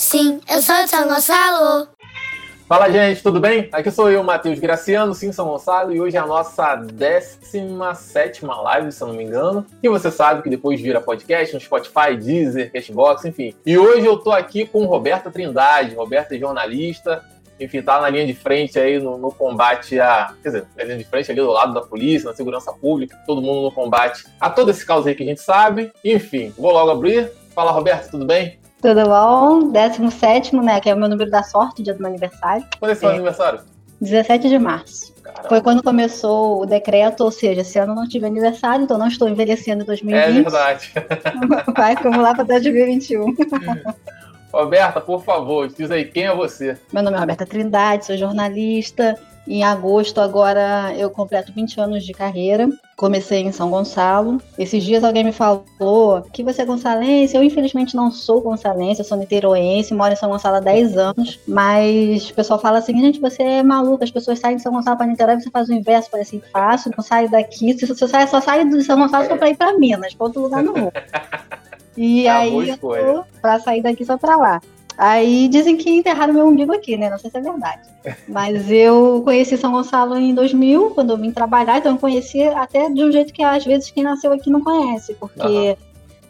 Sim, eu sou de São Gonçalo. Fala, gente, tudo bem? Aqui sou eu, Matheus Graciano, sim, São Gonçalo, e hoje é a nossa 17 live, se eu não me engano. E você sabe que depois vira podcast no Spotify, Deezer, Cashbox, enfim. E hoje eu tô aqui com Roberta Trindade. Roberta é jornalista, enfim, tá na linha de frente aí no, no, combate a. Quer dizer, na linha de frente ali do lado da polícia, na segurança pública, todo mundo no combate a todo esse caos aí que a gente sabe. Enfim, vou logo abrir. Fala, Roberto, tudo bem? Tudo bom? 17, né? Que é o meu número da sorte, dia do meu aniversário. Quando é seu é. aniversário? 17 de março. Caramba. Foi quando começou o decreto, ou seja, esse ano não tive aniversário, então não estou envelhecendo em 2020. É verdade. Vai acumular para 2021. Roberta, por favor, diz aí quem é você. Meu nome é Roberta Trindade, sou jornalista. Em agosto, agora, eu completo 20 anos de carreira. Comecei em São Gonçalo. Esses dias alguém me falou que você é gonçalense. Eu, infelizmente, não sou gonçalense, eu sou niteroense, moro em São Gonçalo há 10 anos. Mas o pessoal fala assim: gente, você é maluca. As pessoas saem de São Gonçalo para Niterói, você faz o inverso, parece assim, fácil, não sai daqui. Você só sai, só sai de São Gonçalo para ir para Minas, para outro lugar no mundo. E ah, aí, eu tô pra sair daqui só pra lá. Aí dizem que enterraram meu umbigo aqui, né? Não sei se é verdade. Mas eu conheci São Gonçalo em 2000, quando eu vim trabalhar, então eu conheci até de um jeito que às vezes quem nasceu aqui não conhece, porque uhum.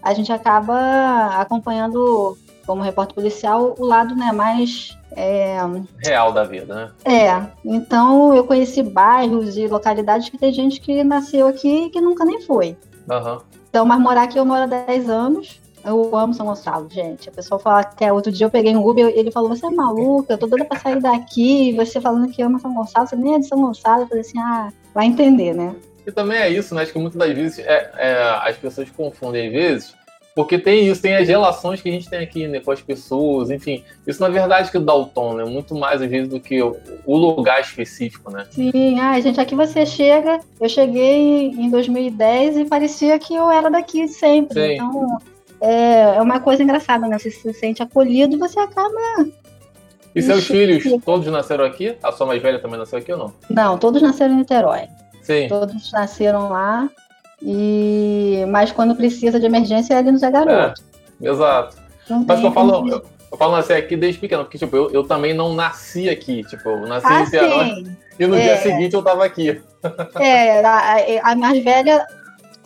a gente acaba acompanhando, como repórter policial, o lado né, mais. É... Real da vida, né? É. Então eu conheci bairros e localidades que tem gente que nasceu aqui e que nunca nem foi. Uhum. Então, mas morar aqui eu moro há 10 anos. Eu amo São Gonçalo, gente. A pessoa fala que é outro dia eu peguei um Uber e ele falou: Você é maluca, eu tô doida pra sair daqui. Você falando que ama São Gonçalo, você nem é de São Gonçalo. Eu falei assim: Ah, vai entender, né? E também é isso, né? Acho que muitas das vezes é, é, as pessoas confundem, às vezes, porque tem isso, tem as relações que a gente tem aqui né, com as pessoas, enfim. Isso, na verdade, que dá o tom, né? Muito mais, às vezes, do que o, o lugar específico, né? Sim, ai, gente, aqui você chega. Eu cheguei em 2010 e parecia que eu era daqui sempre. Sim. Então, é, é uma coisa engraçada, né? Você se sente acolhido e você acaba e seus filhos, todos nasceram aqui? A sua mais velha também nasceu aqui ou não? Não, todos nasceram em Niterói. Sim. Todos nasceram lá. E mas quando precisa de emergência é ali no Zé Garoto. É, exato. Não mas eu falo, eu, eu falo nascer aqui desde pequeno, porque tipo, eu, eu também não nasci aqui, tipo, eu nasci ah, em Ceará e no é. dia seguinte eu tava aqui. É, a, a, mais velha,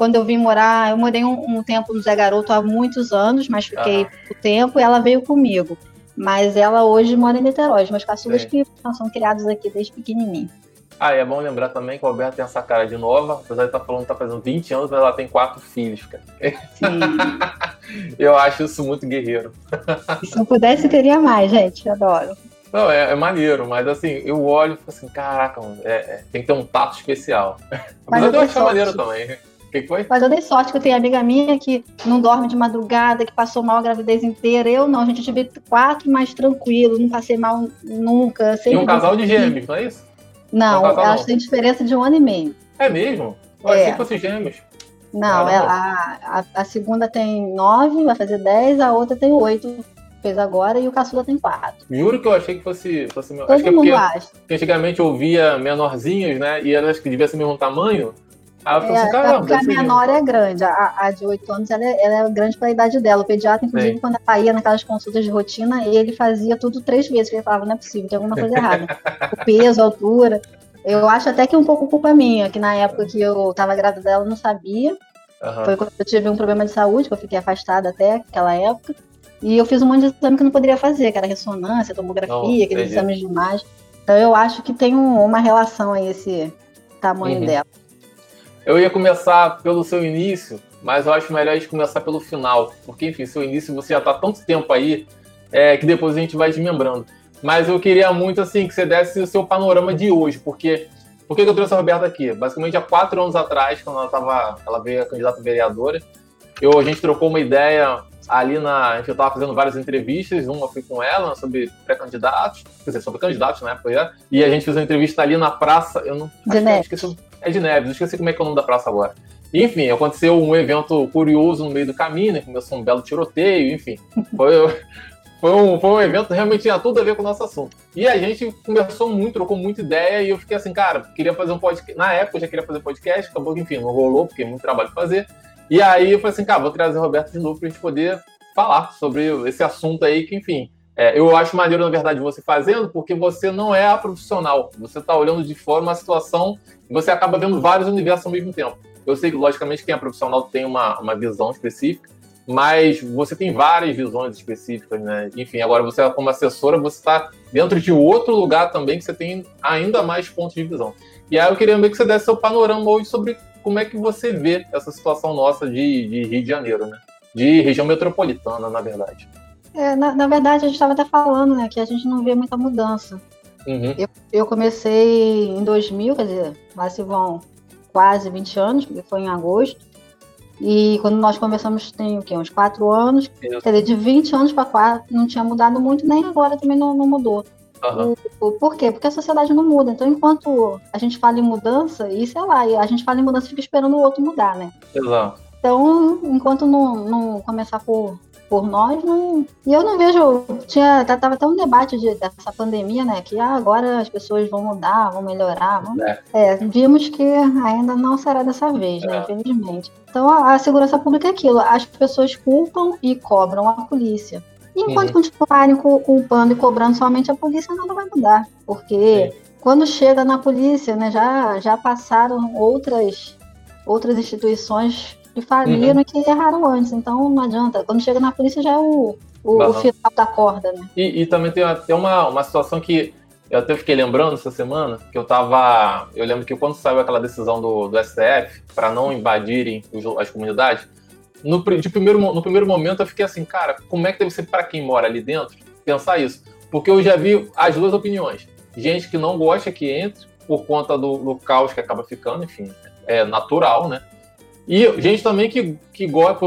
quando eu vim morar, eu morei um, um tempo no Zé Garoto há muitos anos, mas fiquei ah. tempo e ela veio comigo. Mas ela hoje mora em Niterói, meus caçulas que são criados aqui desde pequenininho. Ah, é bom lembrar também que o Alberto tem essa cara de nova, apesar de estar tá falando que está fazendo 20 anos, mas ela tem quatro filhos, cara. Sim. eu acho isso muito guerreiro. Se eu pudesse, teria mais, gente. Adoro. Não, é, é, maneiro, mas assim, eu olho e fico assim, caraca, é, é, tem que ter um tato especial. Mas eu, eu acho maneiro também. Que foi? Mas eu dei sorte que eu tenho amiga minha que não dorme de madrugada, que passou mal a gravidez inteira. Eu não, a gente tive quatro mais tranquilo, não passei mal nunca. E um casal de gêmeos, não é isso? Não, não elas têm diferença de um ano e meio. É mesmo? Eu é. achei que fosse gêmeos. Não, ela, a, a, a, segunda tem nove, vai fazer dez, a outra tem oito, fez agora, e o caçula tem quatro. Juro que eu achei que fosse. fosse meu. Todo acho que é porque, acha. antigamente eu via menorzinhos, né? E elas que deviam ser o mesmo tamanho. Aí eu falei assim, é, caramba. Porque a menor é grande, a, a de 8 anos ela é, ela é grande para a idade dela. O pediatra, inclusive, Sim. quando ela ia naquelas consultas de rotina, ele fazia tudo três vezes, porque ele falava, não é possível, tem alguma coisa errada. o peso, a altura. Eu acho até que um pouco culpa minha, que na época que eu estava grávida dela eu não sabia. Uhum. Foi quando eu tive um problema de saúde, que eu fiquei afastada até aquela época. E eu fiz um monte de exame que eu não poderia fazer, que era ressonância, tomografia, não, aqueles exames de imagem. Então eu acho que tem um, uma relação aí esse tamanho uhum. dela. Eu ia começar pelo seu início, mas eu acho melhor a gente começar pelo final. Porque, enfim, seu início você já está tanto tempo aí é, que depois a gente vai desmembrando. Mas eu queria muito assim que você desse o seu panorama de hoje, porque por que eu trouxe a Roberta aqui? Basicamente há quatro anos atrás, quando ela tava, ela veio a candidata vereadora, eu, a gente trocou uma ideia ali na. A gente estava fazendo várias entrevistas, uma foi com ela sobre pré-candidatos, quer dizer, sobre candidatos na época, é, e a gente fez uma entrevista ali na praça. Eu não. Esqueci, é de Neves, esqueci como é que é o nome da praça agora. Enfim, aconteceu um evento curioso no meio do caminho, né? Começou um belo tiroteio, enfim. Foi, foi um, foi um evento que realmente tinha tudo a ver com o nosso assunto. E a gente conversou muito, trocou muita ideia, e eu fiquei assim, cara, queria fazer um podcast. Na época eu já queria fazer podcast, acabou que, enfim, não rolou, porque é muito trabalho pra fazer. E aí eu falei assim, cara, vou trazer o Roberto de novo pra gente poder falar sobre esse assunto aí, que, enfim, É, eu acho maneiro, na verdade, você fazendo, porque você não é a profissional. Você está olhando de fora uma situação e você acaba vendo vários universos ao mesmo tempo. Eu sei que, logicamente, quem é profissional tem uma, uma visão específica, mas você tem várias visões específicas, né? Enfim, agora você, como assessora, você está dentro de outro lugar também que você tem ainda mais pontos de visão. E aí eu queria ver que você desse seu panorama hoje sobre como é que você vê essa situação nossa de, de Rio de Janeiro, né? De região metropolitana, na verdade. É, na, na, verdade, a gente estava até falando, né, que a gente não vê muita mudança. Uhum. Eu, eu, comecei em 2000, quer dizer, lá se vão quase 20 anos, porque foi em agosto. E quando nós começamos, tem o quê? Uns 4 anos. Isso. Quer dizer, de 20 anos para 4 não tinha mudado muito, nem agora também não, não mudou. Uhum. O, o, por quê? Porque a sociedade não muda. Então, enquanto a gente fala em mudança, e sei lá, a gente fala em mudança e fica esperando o outro mudar, né? Exato. Então, enquanto não, não começar por por nós, não. E eu não vejo. Tinha, tá, tava até um debate de, dessa pandemia, né? Que ah, agora as pessoas vão mudar, vão melhorar. Vão... É. é. vimos que ainda não será dessa vez, né? É. Infelizmente. Então a, a, segurança pública é aquilo. As pessoas culpam e cobram a polícia. E enquanto uhum. continuarem culpando e cobrando somente a polícia, nada vai mudar. Porque quando chega na polícia, né, já, já passaram outras, outras instituições que faliram uhum. e que erraram antes. Então não adianta. Quando chega na polícia já é o, o, o final da corda, né? E, e, também tem até uma, uma situação que eu até fiquei lembrando essa semana, que eu tava. Eu lembro que quando saiu aquela decisão do, do STF para não invadirem os, as comunidades, no, de primeiro, no primeiro momento eu fiquei assim, cara, como é que deve ser para quem mora ali dentro pensar isso? Porque eu já vi as duas opiniões. Gente que não gosta que entre por conta do, do caos que acaba ficando, enfim, é natural, né? E gente também que, que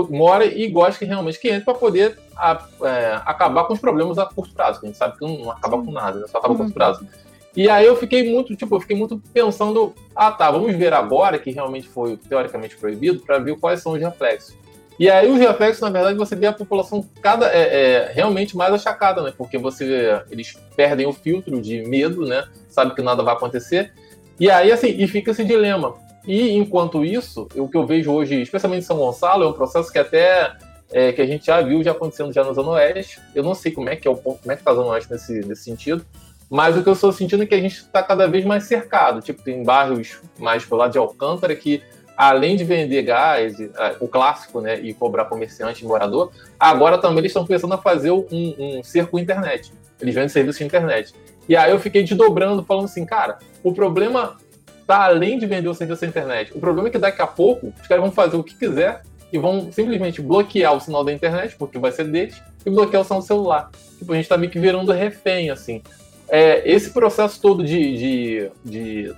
mora e gosta que realmente que entre para poder a, é, acabar com os problemas a curto prazo. A gente sabe que não, não acaba com nada, né? só acaba a curto uhum. prazo. E aí eu fiquei muito, tipo, eu fiquei muito pensando, ah tá, vamos ver agora que realmente foi teoricamente proibido para ver quais são os reflexos. E aí os reflexos, na verdade, você vê a população cada é, é, realmente mais achacada, né? Porque você eles perdem o filtro de medo, né? Sabe que nada vai acontecer. E aí assim, e fica esse dilema. E enquanto isso, o que eu vejo hoje, especialmente em São Gonçalo, é um processo que até é, que a gente já viu já acontecendo já na Zona Oeste. Eu não sei como é que é o como é que tá a Zona Oeste nesse, nesse sentido, mas o que eu estou sentindo é que a gente está cada vez mais cercado. Tipo, tem bairros mais pro lado de Alcântara que, além de vender gás, é, o clássico, né, e cobrar comerciante e morador, agora também eles estão pensando a fazer um, um cerco internet. Eles vendem serviço de internet. E aí eu fiquei desdobrando, falando assim, cara, o problema tá além de vender o serviço na internet. O problema é que daqui a pouco os caras vão fazer o que quiser e vão simplesmente bloquear o sinal da internet, porque vai ser deles, e bloquear o sinal do celular. Tipo, a gente tá meio que virando refém, assim. É, esse processo todo de, de, de,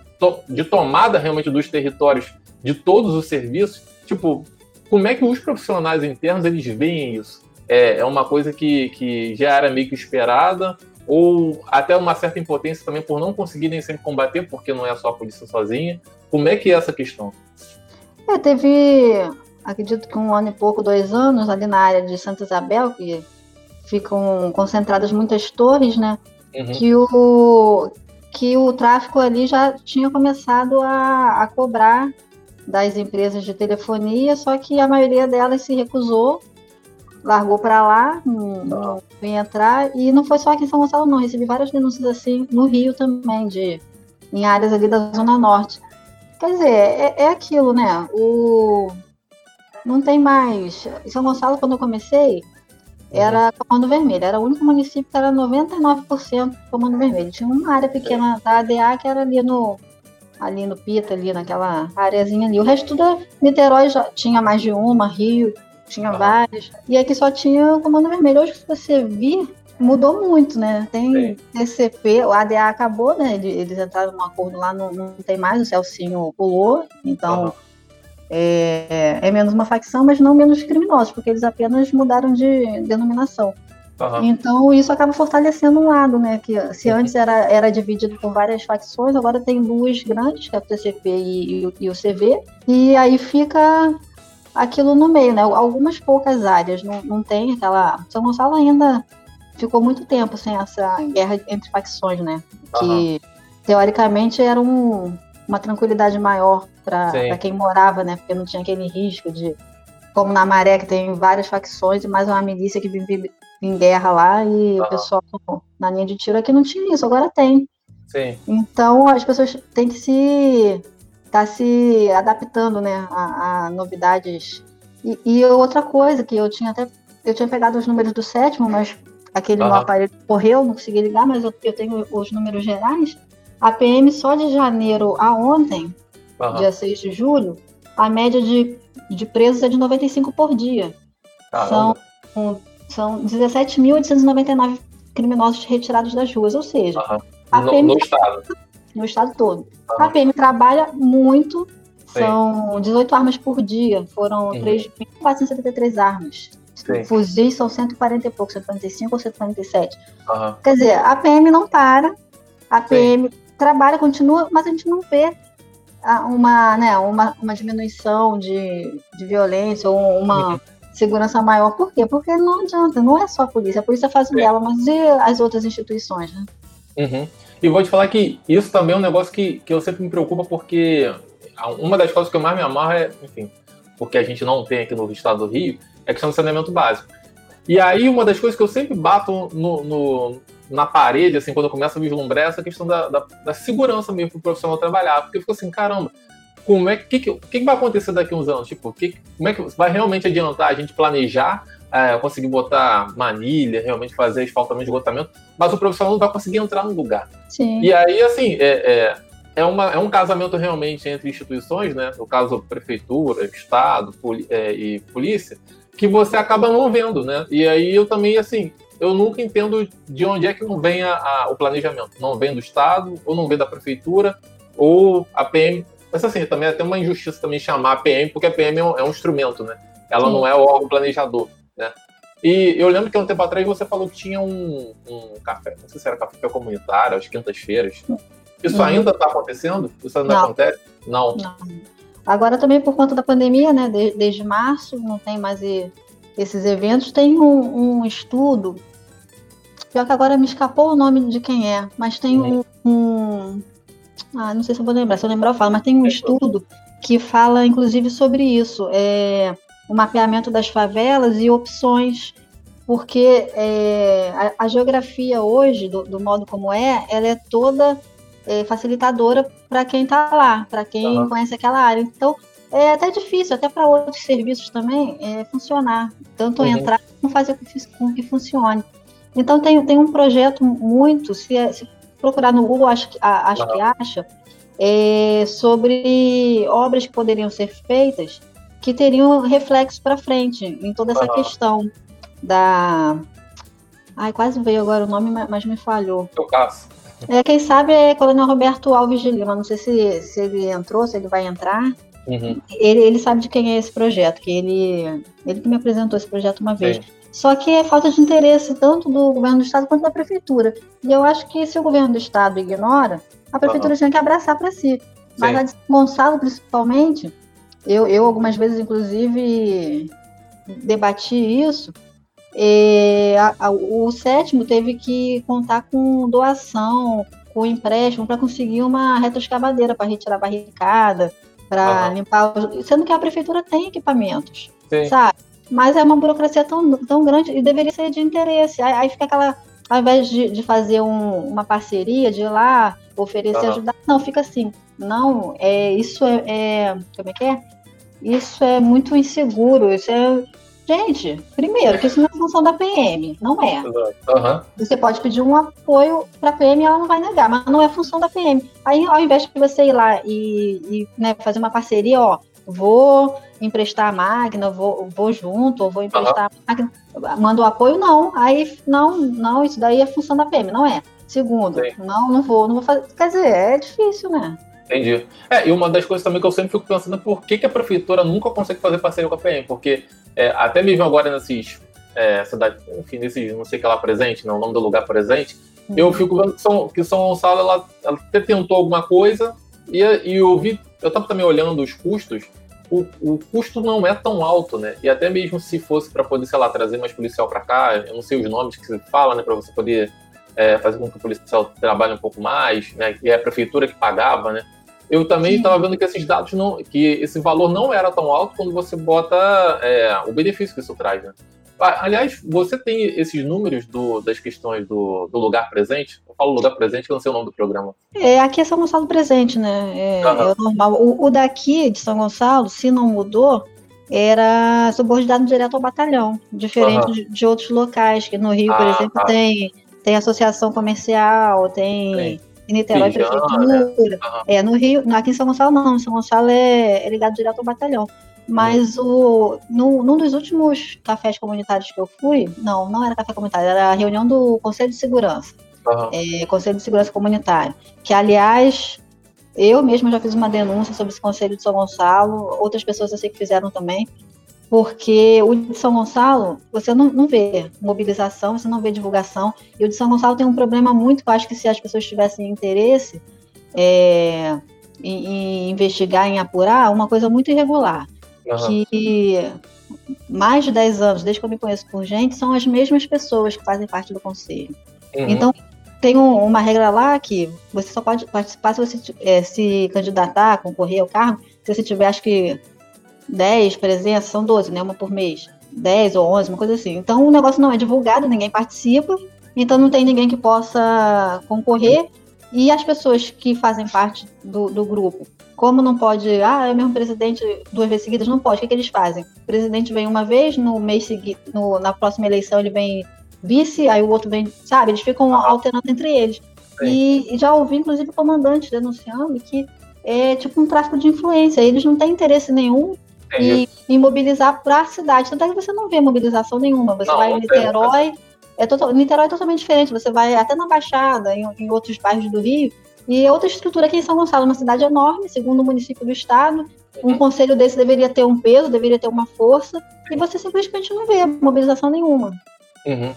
de tomada realmente dos territórios de todos os serviços, tipo, como é que os profissionais internos eles veem isso? É, é uma coisa que, que já era meio que esperada, ou até uma certa impotência também por não conseguirem sempre combater, porque não é só a polícia sozinha. Como é que é essa questão? É, teve, acredito que um ano e pouco, dois anos, ali na área de Santa Isabel, que ficam concentradas muitas torres, né? Uhum. Que, o, que o tráfico ali já tinha começado a, a cobrar das empresas de telefonia, só que a maioria delas se recusou largou para lá, não, entrar. E não foi só aqui em São Gonçalo, não. Recebi várias denúncias assim no Rio também, de, em áreas ali da Zona Norte. Quer dizer, é, é aquilo, né? O, não tem mais. Em São Gonçalo, quando eu comecei, era Comando Vermelho. Era o único município que era 99% Comando Vermelho. Tinha uma área pequena da ADA que era ali no ali no Pita, ali naquela areazinha ali. O resto da Niterói já tinha mais de uma, Rio, tinha ah. vários. E aqui só tinha o Comando Vermelho. Hoje, se você vir, mudou muito, né? Tem. TCP, o ADA acabou, né? Eles entraram num acordo lá, não, não tem mais, o Celcinho pulou, então uhum. é, é, menos uma facção, mas não menos criminosos, porque eles apenas mudaram de denominação. Uhum. Então isso acaba fortalecendo um lado, né? Que se antes era, era dividido por várias facções, agora tem duas grandes, que é o TCP e, e, e o CV, e aí fica aquilo no meio, né? Algumas poucas áreas não, não tem aquela. São Gonçalo ainda ficou muito tempo sem essa guerra entre facções, né? Que uhum. teoricamente era um, uma tranquilidade maior para quem morava, né? Porque não tinha aquele risco de. Como na Maré, que tem várias facções e mais uma milícia que vive em guerra lá e Aham. o pessoal na linha de tiro aqui não tinha isso, agora tem. Sim. Então as pessoas têm que se tá se adaptando, né, a, a novidades. E, e outra coisa que eu tinha até eu tinha pegado os números do sétimo, mas aquele meu Aham. aparelho correu, não consegui ligar, mas eu, eu tenho os números gerais. A PM só de janeiro a ontem, Aham. dia 6 de julho, a média de, de presos é de 95 por dia. Caramba. São, são 17.899 criminosos retirados das ruas, ou seja, Aham. a No, PM no estado. No estado todo. Aham. A PM trabalha muito, Sim. são 18 armas por dia, foram Uhum. 3.473 armas. Sim. Fuzis são 140 e pouco, 145 ou 147. Aham. Quer dizer, a PM não para, a Sim. PM trabalha, continua, mas a gente não vê ah, uma, né, uma, uma diminuição de, de violência ou uma Uhum. segurança maior. Por quê? Porque não adianta, não é só a polícia, a polícia faz o Sim. dela, mas e as outras instituições, né? Uhum. E vou te falar que isso também é um negócio que, que eu sempre me preocupa, porque uma das coisas que eu mais me amarro é, enfim, porque a gente não tem aqui no estado do Rio, é questão do saneamento básico. E aí, uma das coisas que eu sempre bato no, no- na parede, assim, quando eu começo a vislumbrar, é essa questão da, da, da segurança mesmo para o profissional trabalhar. Porque eu fico assim, caramba, como é que, que, que, que vai acontecer daqui a uns anos? Tipo, que, como é que vai realmente adiantar a gente planejar, é, conseguir botar manilha, realmente fazer asfaltamento de esgotamento, mas o profissional não vai conseguir entrar no lugar. Sim. E aí, assim, é, é, é, uma, é um casamento realmente entre instituições, né? No caso, prefeitura, Estado é, e polícia, que você acaba não vendo, né? E aí eu também, assim, eu nunca entendo de onde é que não vem a- a- o planejamento. Não vem do Estado, ou não vem da prefeitura, ou a PM. Mas assim, também é até uma injustiça também chamar a PM, porque a PM é um, é um instrumento, né? Ela Sim. não é o órgão planejador? E eu lembro que há um tempo atrás você falou que tinha um, um café, não sei se era café comunitário, às quintas-feiras. Isso Uhum. ainda está acontecendo? Isso ainda Não. acontece? Não. Não. Agora também por conta da pandemia, né? de- desde março não tem mais esses eventos. Tem um, um estudo, pior que agora me escapou o nome de quem é, mas tem um, um- ah, não sei se eu vou lembrar, se eu lembrar eu falo, mas tem um estudo que fala inclusive sobre isso, é o mapeamento das favelas e opções, porque é, a, a geografia hoje, do, do modo como é, ela é toda é, facilitadora para quem está lá, para quem Aham. conhece aquela área. Então, é até difícil, até para outros serviços também, é, funcionar. Tanto Uhum. entrar como fazer com que, funcione. Então, tem, tem um projeto muito, se, se procurar no Google, acho que, acho que acha, é, sobre obras que poderiam ser feitas que teriam reflexo para frente em toda essa Aham. questão da. Ai, quase veio agora o nome, mas- me falhou. Caso. É, quem sabe é Coronel Roberto Alves de Lima. Não sei se, se ele entrou, se ele vai entrar. Uhum. Ele, ele sabe de quem é esse projeto, que ele, ele que me apresentou esse projeto uma vez. Sim. Só que é falta de interesse tanto do governo do estado quanto da prefeitura. E eu acho que se o governo do estado ignora, a prefeitura tinha que abraçar para si. Mas Sim. a de São Gonçalo, principalmente, eu, eu algumas vezes, inclusive, debati isso. A- a- o sétimo teve que contar com doação, com empréstimo, para conseguir uma retroescavadeira para retirar barricada, para Aham. limpar. os- Sendo que a prefeitura tem equipamentos, Sim. sabe? Mas é uma burocracia tão, tão grande e deveria ser de interesse. Aí, aí fica aquela. Ao invés de, de fazer um- uma parceria, de ir lá, oferecer, Aham. ajudar, não, fica assim. Não, é, isso é, é. Como é que é? Isso é muito inseguro. Isso é. Gente, primeiro, que isso não é função da PM, não é. Aham. Você pode pedir um apoio para a PM e ela não vai negar, mas não é função da PM. Aí, ao invés de você ir lá e, e, né, fazer uma parceria, ó, vou emprestar a máquina, vou, vou junto, ou vou emprestar a máquina, manda o apoio, não. Aí, não, não, isso daí é função da PM, não é. Segundo, Sim. não, não vou, não vou fazer. Quer dizer, é difícil, né? Entendi. É, e uma das coisas também que eu sempre fico pensando é por que, que a prefeitura nunca consegue fazer parceria com a PM, porque é, até mesmo agora nesses é, cidade, enfim, nesses, não sei o que lá presente, não, o nome do lugar presente, eu fico vendo que São, que São Gonçalo ela, ela até tentou alguma coisa e, e eu vi, eu estava também olhando os custos, o, o custo não é tão alto, né? E até mesmo se fosse para poder, sei lá, trazer mais policial para cá, eu não sei os nomes que se fala, né, para você poder é, fazer com que o policial trabalhe um pouco mais, né? E é a prefeitura que pagava, né? Eu também estava vendo que esses dados não, que esse valor não era tão alto quando você bota é, o benefício que isso traz, né? Ah, aliás, você tem esses números do, das questões do, do, lugar presente? Eu falo lugar presente, que eu não sei o nome do programa. É, aqui é São Gonçalo presente, né? É, uhum. é normal. O, o, daqui, de São Gonçalo, se não mudou, era subordinado direto ao batalhão, diferente uhum. de, de, outros locais, que no Rio, por ah, exemplo, tá. tem, tem associação comercial, tem. Em Niterói, prefeitura. Né? Uhum. É, no Rio, aqui em São Gonçalo não, em São Gonçalo é, é ligado direto ao batalhão. Mas o, no, num dos últimos cafés comunitários que eu fui, não, não era café comunitário, era a reunião do Conselho de Segurança. Uhum. É, Conselho de Segurança Comunitário. Que, aliás, eu mesmo já fiz uma denúncia sobre esse Conselho de São Gonçalo, outras pessoas eu sei que fizeram também, porque o de São Gonçalo, você não, não vê mobilização, você não vê divulgação, e o de São Gonçalo tem um problema muito, que eu acho que se as pessoas tivessem interesse é, em, em investigar, em apurar, uma coisa muito irregular uhum. que mais de 10 anos, desde que eu me conheço por gente, são as mesmas pessoas que fazem parte do conselho. Uhum. Então, tem um, uma regra lá que você só pode participar se você é, se candidatar, concorrer ao cargo, se você tiver, acho que 10 presenças, são 12, né? Uma por mês. 10 ou 11, uma coisa assim. Então, o negócio não é divulgado, ninguém participa, então não tem ninguém que possa concorrer. E as pessoas que fazem parte do, do grupo como não pode, ah, é o mesmo presidente duas vezes seguidas, não pode. O que, que eles fazem? O presidente vem uma vez, no mês seguinte, na próxima eleição ele vem vice, aí o outro vem, sabe? Eles ficam alternando entre eles. E, e, já ouvi, inclusive, o comandante denunciando que é tipo um tráfico de influência. Eles não têm interesse nenhum em, em, mobilizar para a cidade. Tanto é que você não vê mobilização nenhuma. Você não, vai em Niterói. É total, Niterói é totalmente diferente. Você vai até na Baixada, em, em outros bairros do Rio, e outra estrutura aqui em São Gonçalo, uma cidade enorme, segundo o município do estado. Um uhum. conselho desse deveria ter um peso, deveria ter uma força, e você simplesmente não vê mobilização nenhuma. Uhum.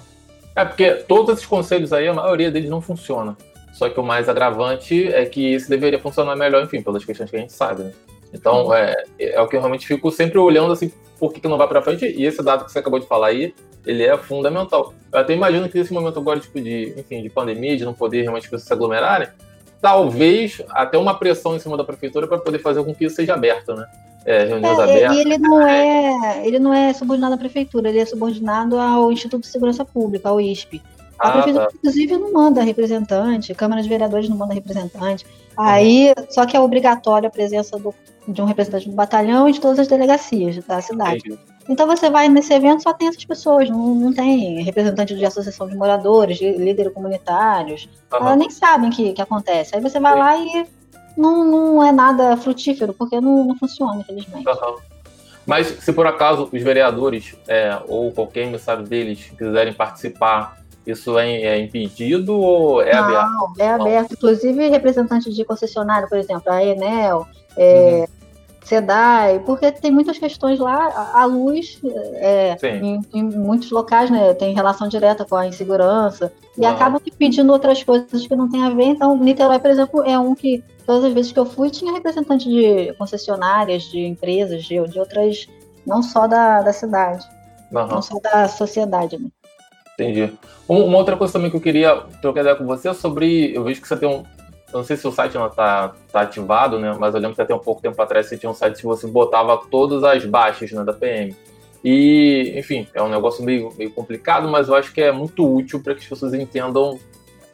É porque todos esses conselhos aí, a maioria deles não funciona. Só que o mais agravante é que esse deveria funcionar melhor, enfim, pelas questões que a gente sabe, né? Então, é, é o que eu realmente fico sempre olhando assim, por que, que não vai para frente, e esse dado que você acabou de falar aí, ele é fundamental. Eu até imagino que nesse momento agora, tipo, de, enfim, de pandemia, de não poder realmente se aglomerarem, talvez até uma pressão em cima da prefeitura para poder fazer com que isso seja aberto, né? É, reuniões é, abertas. E ele não é, ele não é subordinado à prefeitura, ele é subordinado ao Instituto de Segurança Pública, ao ISP. A ah, prefeitura, tá. inclusive, não manda representante, a Câmara de Vereadores não manda representante. Aí, só que é obrigatória a presença do, de um representante do batalhão e de todas as delegacias da cidade. Entendi. Então você vai nesse evento, só tem essas pessoas, não, não tem representante de associação de moradores, de líderes comunitários. Uhum. Elas nem sabem o que, que acontece. Aí você vai Sim. lá e não, não é nada frutífero, porque não, não funciona, infelizmente. Uhum. Mas se por acaso os vereadores é, ou qualquer emissário deles quiserem participar, isso é, é impedido ou é não, aberto? Não, é aberto. Inclusive representantes de concessionário, por exemplo, a Enel, é, uhum. SEDAI, porque tem muitas questões lá, a luz, é, em, em, muitos locais, né, tem relação direta com a insegurança, e ah. acabam pedindo outras coisas que não tem a ver. Então, Niterói, por exemplo, é um que, todas as vezes que eu fui, tinha representante de concessionárias, de empresas, de, de outras, não só da, da cidade, uhum. não só da sociedade. Né? Entendi. Uma outra coisa também que eu queria trocar ideia com você é sobre. Eu vejo que você tem um, eu não sei se o site está tá ativado, né? Mas eu lembro que até um pouco tempo atrás você tinha um site que você botava todas as baixas né, da PM. E, enfim, é um negócio meio, meio complicado, mas eu acho que é muito útil para que as pessoas entendam,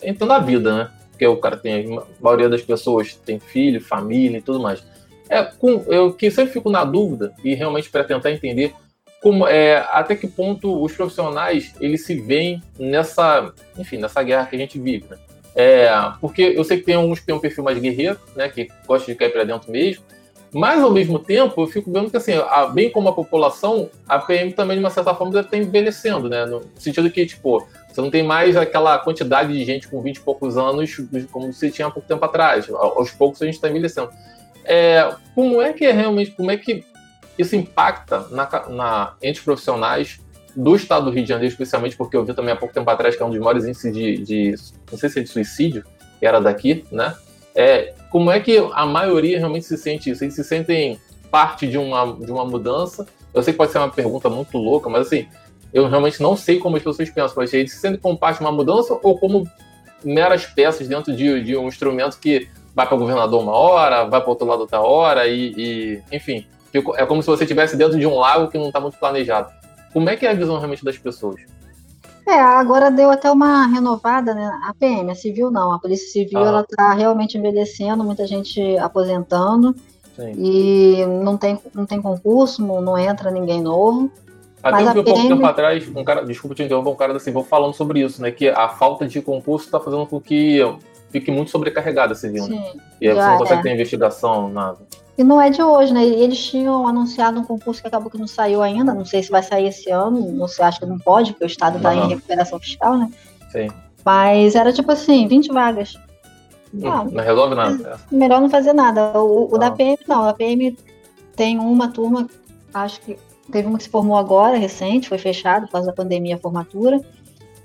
entendam a vida, né? Porque o cara tem, a maioria das pessoas tem filho, família e tudo mais. É, com, eu que sempre fico na dúvida, e realmente para tentar entender como é, até que ponto os profissionais eles se veem nessa, enfim, nessa guerra que a gente vive, né? É, porque eu sei que tem alguns que têm um perfil mais guerreiro, né, que gosta de cair para dentro mesmo, mas ao mesmo tempo eu fico vendo que, assim, a, bem como a população, a PM também, de uma certa forma, deve estar envelhecendo, né, no sentido que, tipo, você não tem mais aquela quantidade de gente com 20 e poucos anos como você tinha há pouco tempo atrás. Aos poucos a gente está envelhecendo. É, como é que é realmente, como é que isso impacta na, na, entre os profissionais do estado do Rio de Janeiro, especialmente porque eu vi também há pouco tempo atrás que é um dos maiores índices de, de não sei se é de suicídio, que era daqui, né? É, como é que a maioria realmente se sente isso? Eles se sentem parte de uma, de uma mudança? Eu sei que pode ser uma pergunta muito louca, mas assim, eu realmente não sei como as pessoas pensam, mas eles se sentem como parte de uma mudança ou como meras peças dentro de, de um instrumento que vai para o governador uma hora, vai para outro lado outra hora e, e enfim, é como se você estivesse dentro de um lago que não está muito planejado. como é que é a visão realmente das pessoas? É, agora deu até uma renovada, né? A PM, a civil não, a Polícia Civil Ah. ela está realmente envelhecendo, muita gente aposentando Sim. e não tem, não tem concurso, não, entra ninguém novo. Até Mas um a pouco PM tempo atrás, um cara, desculpa te interromper, um cara da Civil falando sobre isso, né? Que a falta de concurso está fazendo com que fique muito sobrecarregada a Civil. né? Sim. E aí você já não consegue é. ter investigação, nada. E não é de hoje, né? Eles tinham anunciado um concurso que acabou que não saiu ainda, não sei se vai sair esse ano, não sei, acho que não pode, porque o Estado está em recuperação fiscal, né? Sim. Mas era tipo assim, 20 vagas. Ah, Não resolve nada. melhor não fazer nada. O, o da. PM não, a PM tem uma turma, acho que teve uma que se formou agora, recente, foi fechado por causa da pandemia a formatura.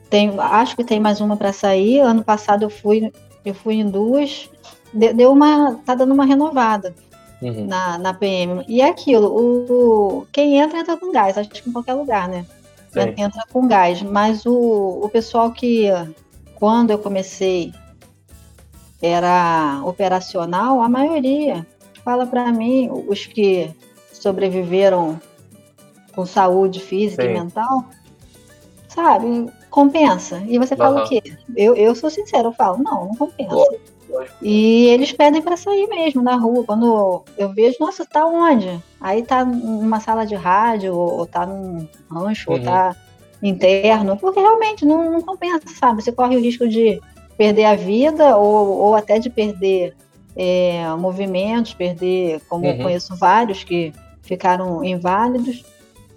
Tem, acho que tem mais uma para sair. Ano passado eu fui, eu fui em duas. De- Deu uma, tá dando uma renovada Uhum. na, na PM. E é aquilo, o, o- quem entra, entra com gás, acho que em qualquer lugar, né? Sim. Entra com gás. Mas o, o pessoal que, quando eu comecei, era operacional, a maioria fala para mim, os que sobreviveram com saúde física Sim. e mental, sabe, compensa. E você fala Aham. o quê? Eu, eu sou sincero, eu falo, não, não compensa. Lógico. E eles pedem para sair mesmo na rua. Quando eu vejo, nossa, tá onde? Aí tá numa sala de rádio, ou, ou tá num rancho, ou Uhum. tá interno, porque realmente não, não compensa, sabe? Você corre o risco de perder a vida ou, ou até de perder é, movimentos, perder, como eu Uhum. conheço vários que ficaram inválidos.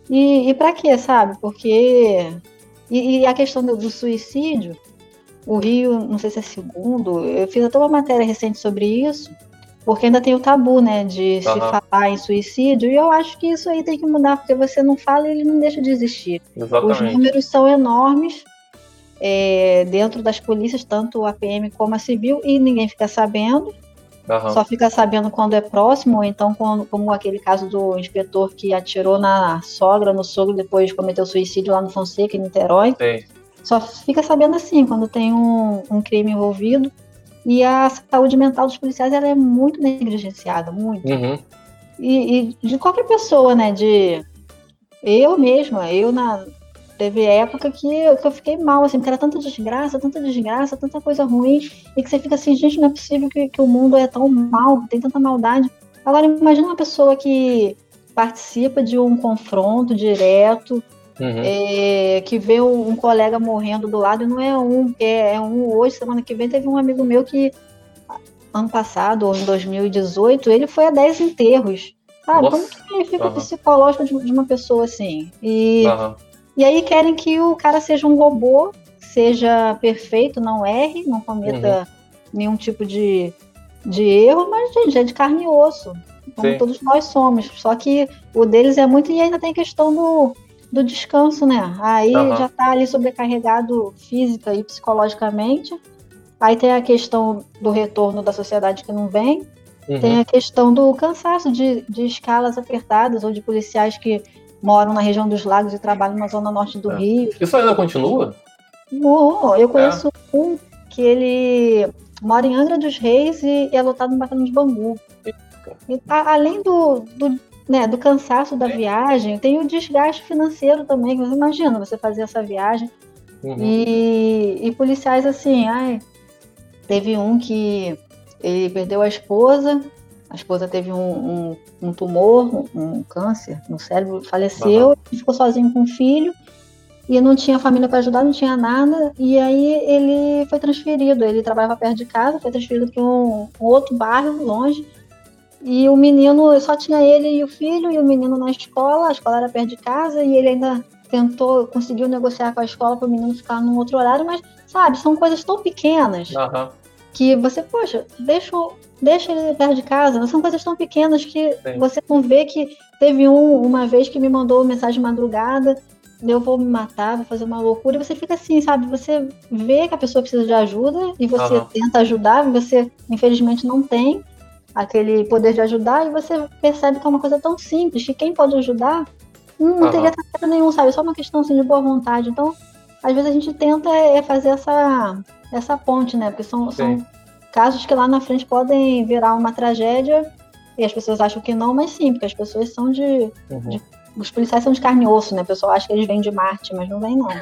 E, e para quê, sabe? Porque. E, e a questão do, do suicídio, o Rio, não sei se é segundo, eu fiz até uma matéria recente sobre isso, porque ainda tem o tabu, né, de se falar em suicídio, e eu acho que isso aí tem que mudar, porque você não fala e ele não deixa de existir. Os Exatamente. números são enormes é, dentro das polícias, tanto a PM como a civil, e ninguém fica sabendo. Aham. Só fica sabendo quando é próximo, ou então quando, como aquele caso do inspetor que atirou na sogra, no sogro, depois cometeu suicídio lá no Fonseca, em Niterói. Sim. Só fica sabendo assim, quando tem um, um crime envolvido. E a saúde mental dos policiais ela é muito negligenciada, muito. Uhum. E, e de qualquer pessoa, né? De eu mesma, eu na. Teve época que eu, que eu fiquei mal, assim, porque era tanta desgraça, tanta desgraça, tanta coisa ruim, e que você fica assim, gente, não é possível que, que o mundo é tão mal, tem tanta maldade. Agora, imagina uma pessoa que participa de um confronto direto, Uhum. é, que vê um, um colega morrendo do lado, e não é um, é, é um hoje, semana que vem, teve um amigo meu que ano passado, ou em 2018, ele foi a 10 enterros. Sabe? Nossa. Como que fica o Aham. psicológico de, de uma pessoa assim? E, Aham. e aí querem que o cara seja um robô, seja perfeito, não erre, não cometa Uhum. nenhum tipo de, de erro, mas, gente, é de carne e osso. Como Sim. todos nós somos. Só que o deles é muito. E ainda tem a questão do, do descanso, né? Aí Aham. já tá ali sobrecarregado física e psicologicamente. Aí tem a questão do retorno da sociedade que não vem. Uhum. Tem a questão do cansaço de, de escalas apertadas ou de policiais que moram na região dos lagos e trabalham na zona norte do É. Rio. Isso ainda continua? Não, É. eu conheço um que ele mora em Angra dos Reis e é lotado no Batalhão de Bangu. E, a- além do, do, né, do cansaço da viagem, tem o desgaste financeiro também. que Você imagina você fazer essa viagem Uhum. e, e policiais assim, ai, teve um que ele perdeu a esposa, a esposa teve um, um, um tumor, um, um câncer no cérebro, faleceu, ele ficou sozinho com o filho e não tinha família para ajudar, não tinha nada, e aí ele foi transferido, ele trabalhava perto de casa, foi transferido para um, um outro bairro, longe, e o menino, só tinha ele e o filho, e o menino na escola, a escola era perto de casa, e ele ainda tentou, conseguiu negociar com a escola para o menino ficar num outro horário, mas, sabe, são coisas tão pequenas Aham. que você, poxa, deixa, deixa ele perto de casa, são coisas tão pequenas que Sim. você não vê que teve um, uma vez que me mandou mensagem de madrugada, eu vou me matar, vou fazer uma loucura, e você fica assim, sabe, você vê que a pessoa precisa de ajuda e você Aham. tenta ajudar, e você infelizmente não tem aquele poder de ajudar, e você percebe que é uma coisa tão simples, que quem pode ajudar não, não Aham. teria trabalho nenhum, sabe, só uma questão assim de boa vontade, então às vezes a gente tenta é fazer essa, essa ponte, né, porque são, são casos que lá na frente podem virar uma tragédia e as pessoas acham que não, mas sim, porque as pessoas são de, Uhum. os policiais são de carne e osso, né? O pessoal acha que eles vêm de Marte, mas não vem, não.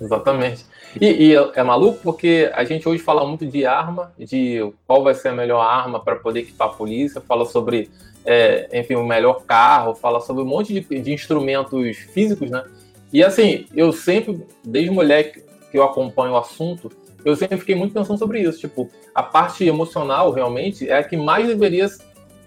Exatamente. E, e, é maluco porque a gente hoje fala muito de arma, de qual vai ser a melhor arma para poder equipar a polícia, fala sobre, é, enfim, o melhor carro, fala sobre um monte de, de, instrumentos físicos, né? E assim, eu sempre, desde mulher que eu acompanho o assunto, eu sempre fiquei muito pensando sobre isso. Tipo, a parte emocional realmente é a que mais deveria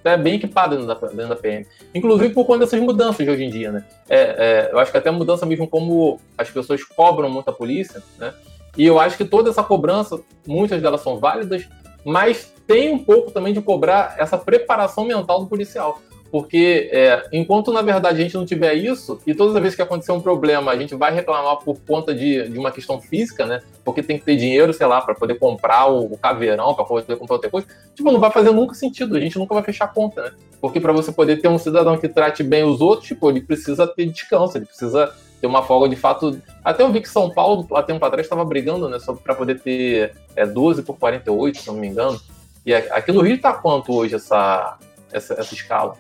é bem equipada dentro da, dentro da PM. Inclusive por conta dessas mudanças de hoje em dia, né? É, é, eu acho que até mudança mesmo como as pessoas cobram muito a polícia, né? E eu acho que toda essa cobrança, muitas delas são válidas, mas tem um pouco também de cobrar essa preparação mental do policial. Porque é, enquanto, na verdade, a gente não tiver isso, e todas as vezes que acontecer um problema, a gente vai reclamar por conta de, de uma questão física, né? Porque tem que ter dinheiro, sei lá, para poder comprar o, o caveirão, para poder comprar outra coisa. Tipo, não vai fazer nunca sentido, a gente nunca vai fechar a conta, né? Porque para você poder ter um cidadão que trate bem os outros, tipo, ele precisa ter descanso, ele precisa ter uma folga de fato. Até eu vi que São Paulo, há tempo atrás, estava brigando, né? Para poder ter é, 12 por 48, se não me engano. E aqui no Rio está quanto hoje essa, essa, essa escala?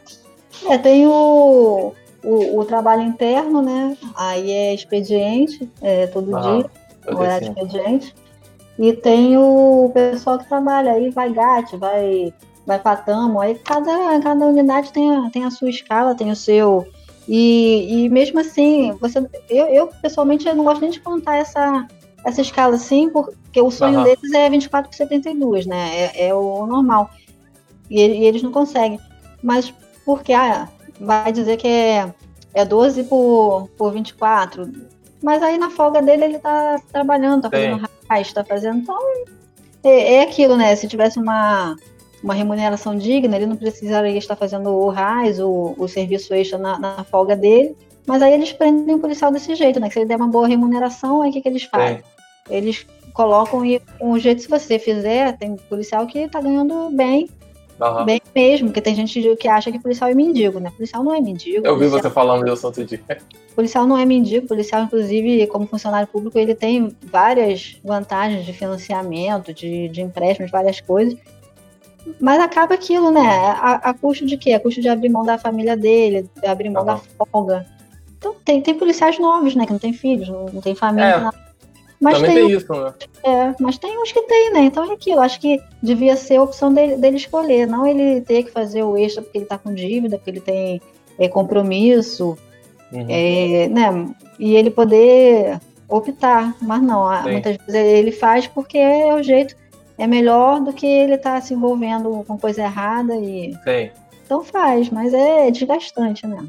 É, tem o, o, o, trabalho interno, né? Aí é expediente, é, todo ah, dia, horário expediente. E tem o pessoal que trabalha aí, vai GAT, vai, vai Patamo, aí cada, cada unidade tem a, tem a sua escala, tem o seu. E, e mesmo assim, você, eu, eu pessoalmente eu não gosto nem de contar essa, essa escala assim, porque o sonho uhum. deles é 24 por 72, né? É, é o normal. E, e eles não conseguem. Mas porque ah, vai dizer que é, é 12 por, por 24. Mas aí na folga dele ele tá trabalhando, tá fazendo raiz, tá fazendo. Então, é, é, aquilo, né? Se tivesse uma, uma remuneração digna, ele não precisaria estar fazendo o RAIS, o, o serviço extra na, na folga dele. Mas aí eles prendem o policial desse jeito, né? Que se ele der uma boa remuneração, aí o que, que eles fazem? Eles colocam e com o jeito, se você fizer, tem policial que tá ganhando bem, Uhum. Bem mesmo, porque tem gente que acha que policial é mendigo, né? Policial não é mendigo. Eu vi você falando disso outro dia. Policial não é mendigo, policial, inclusive, como funcionário público, ele tem várias vantagens de financiamento, de, de empréstimos, várias coisas. Mas acaba aquilo, né? A, a, custo de quê? A custo de abrir mão da família dele, abrir mão uhum. da folga. Então tem, tem policiais novos, né? Que não tem filhos, não, não tem família, é. Mas Também tem, tem isso, né? É, mas tem uns que tem, né? Então é aquilo. Acho que devia ser a opção dele, dele escolher, não ele ter que fazer o extra porque ele tá com dívida, porque ele tem é, compromisso, uhum. é, né? E ele poder optar. Mas não, Sim. muitas vezes ele faz porque é o jeito, é melhor do que ele tá se envolvendo com coisa errada e. Sim. Então faz, mas é desgastante, né?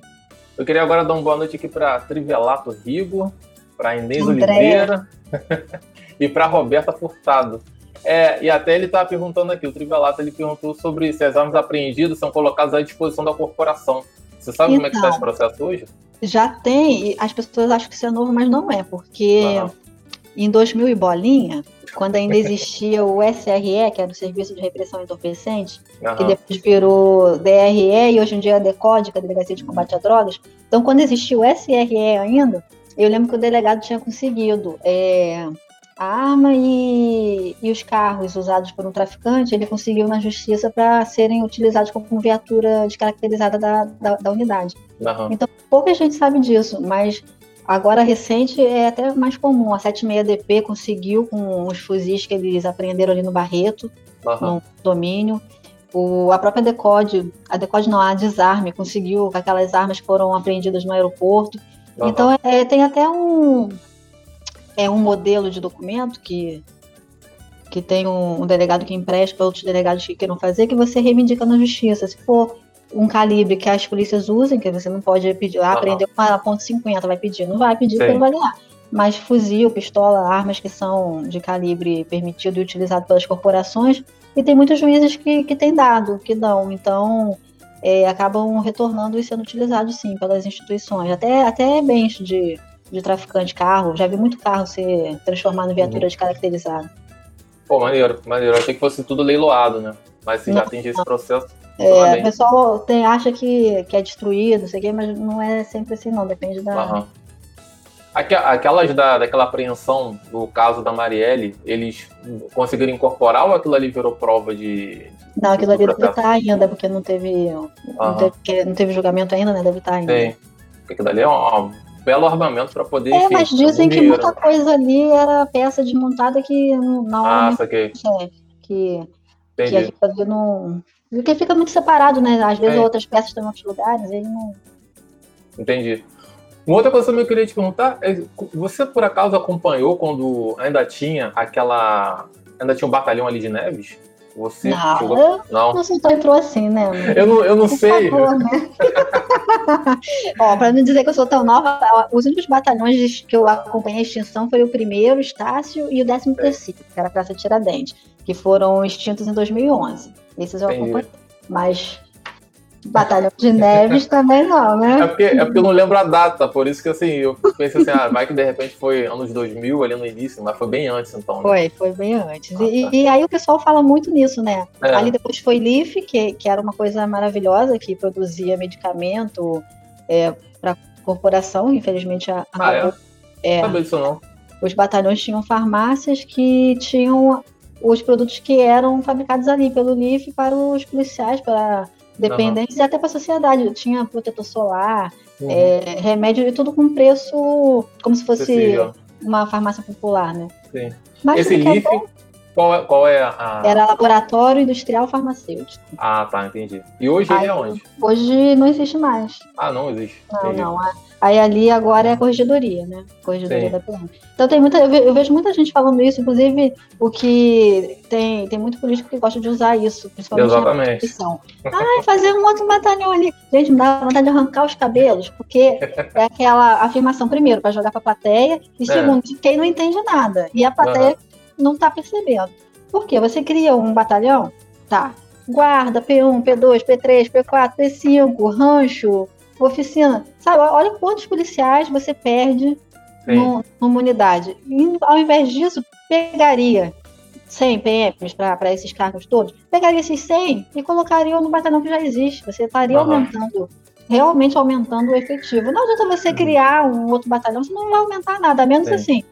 Eu queria agora dar uma boa noite aqui para Trivelato Rigo, para Inês Oliveira e para Roberta Furtado. É, e até ele estava perguntando aqui, o Trivelato ele perguntou sobre se as armas apreendidas são colocadas à disposição da corporação. Você sabe então, como é que está esse então, processo hoje? Já tem, as pessoas acham que isso é novo, mas não é, porque uhum. em 2000 e bolinha, quando ainda existia o SRE, que era o Serviço de Repressão Entorpecente, uhum. que depois virou DRE e hoje em dia é a DECODE, que é a Delegacia de Combate a Drogas. Então, quando existia o SRE ainda, eu lembro que o delegado tinha conseguido é, a arma e, e, os carros usados por um traficante, ele conseguiu na justiça para serem utilizados como viatura descaracterizada da, da, da unidade. Uhum. Então, pouca gente sabe disso, mas agora recente é até mais comum. A 76DP conseguiu com os fuzis que eles apreenderam ali no Barreto, uhum. no domínio. O, a própria Decode, a Decode não, a Desarme, conseguiu aquelas armas que foram apreendidas no aeroporto. Uhum. Então é, tem até um é um modelo de documento que que tem um, um delegado que empresta para outros delegados que queiram fazer, que você reivindica na justiça. Se for um calibre que as polícias usem, que você não pode pedir, ah, aprender uma ponto .50, vai pedir, não vai pedir, porque não vai ganhar. Mas fuzil, pistola, armas que são de calibre permitido e utilizado pelas corporações, e tem muitos juízes que, que têm dado, que dão. Então, é, acabam retornando e sendo utilizados sim pelas instituições, até, até bens de, de traficante, carro. Já vi muito carro ser transformado em viatura descaracterizada. Pô, maneiro, maneiro. Eu achei que fosse tudo leiloado, né? Mas se não, já tem esse processo. É, o pessoal tem, acha que, que é destruído, não sei o quê, mas não é sempre assim, não. Depende da. Uhum. Aquelas da, daquela apreensão do caso da Marielle, eles conseguiram incorporar ou aquilo ali virou prova de. Não, aquilo ali deve estar ainda, porque não teve, uhum. não teve. Não teve julgamento ainda, né? Deve estar ainda. Sim. Porque aquilo ali é um, um belo armamento para poder. É, mas dizem que muita coisa ali era peça desmontada que não. Ah, saquei. É, que, que aquilo ali não. Porque fica muito separado, né? Às vezes é. outras peças estão em outros lugares, ele não. Entendi. Uma outra coisa que eu queria te perguntar é: você por acaso acompanhou quando ainda tinha aquela. Ainda tinha um batalhão ali de Neves? Você não, chegou... não. Você só entrou assim, né? Eu não, eu não sei. Favor, né? Ó, pra não dizer que eu sou tão nova, os únicos batalhões que eu acompanhei a extinção foi o primeiro, o Estácio, e o décimo terceiro, que era a Praça Tiradentes, que foram extintos em 2011. Esses eu acompanhei. Mas Batalhão de Neves também não, né? É porque, é porque eu não lembro a data, por isso que assim, eu pensei assim, ah, vai que de repente foi anos 2000 ali no início, mas foi bem antes então. Né? Foi, foi bem antes. Ah, e, tá. e, aí o pessoal fala muito nisso, né? É. Ali depois foi Leaf, que, que era uma coisa maravilhosa, que produzia medicamento é, para corporação, infelizmente a, ah, é? é. Não sabia disso não. Os batalhões tinham farmácias que tinham os produtos que eram fabricados ali pelo Leaf para os policiais, para dependentes uhum. e até para a sociedade. Tinha protetor solar, uhum. é, remédio e tudo com preço como se fosse uma farmácia popular, né? Sim. Mas Esse LIF, qual é, qual é a. Era Laboratório Industrial Farmacêutico. Ah, tá, entendi. E hoje Aí, ele é onde? Hoje não existe mais. Ah, não existe. Não, entendi. não. Aí ali agora é a corregedoria, né? Corregedoria Sim. da PM. Então tem muita, eu vejo muita gente falando isso, inclusive o que tem, tem muito político que gosta de usar isso, principalmente Exatamente. na Constituição. Ah, fazer um outro batalhão ali. Gente, me dá vontade de arrancar os cabelos, porque é aquela afirmação, primeiro, para jogar para a plateia, e é. segundo, de quem não entende nada. E a plateia uhum. Não está percebendo. Por quê? Você cria um batalhão, tá? Guarda, P1, P2, P3, P4, P5, rancho, oficina. Sabe, olha quantos policiais você perde no, numa unidade. E, ao invés disso, pegaria 100 PMs para esses cargos todos, pegaria esses 100 e colocaria no batalhão que já existe. Você estaria uhum. aumentando, realmente aumentando o efetivo. Não adianta você uhum. criar um outro batalhão, você não vai aumentar nada, a menos Sim. assim.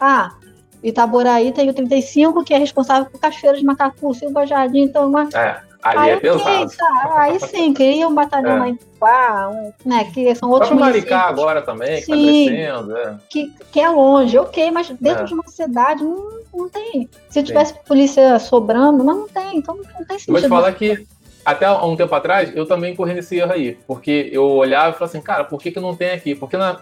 Ah, Itaboraí tem o 35, que é responsável por Cachoeira de Macacu, Silva Jardim, então uma... É. Ali aí, é pesado. Aí sim, cria um batalhão é. lá em um, né, que são outros Maricá agora também, que tá sim, tá crescendo. É. Que, que é longe, ok, mas dentro é. de uma cidade não, não tem. Se tivesse sim. polícia sobrando, mas não tem, então não tem sentido. Vou te falar que até um tempo atrás, eu também corri nesse erro aí, porque eu olhava e falava assim, cara, por que, que não tem aqui? Porque na,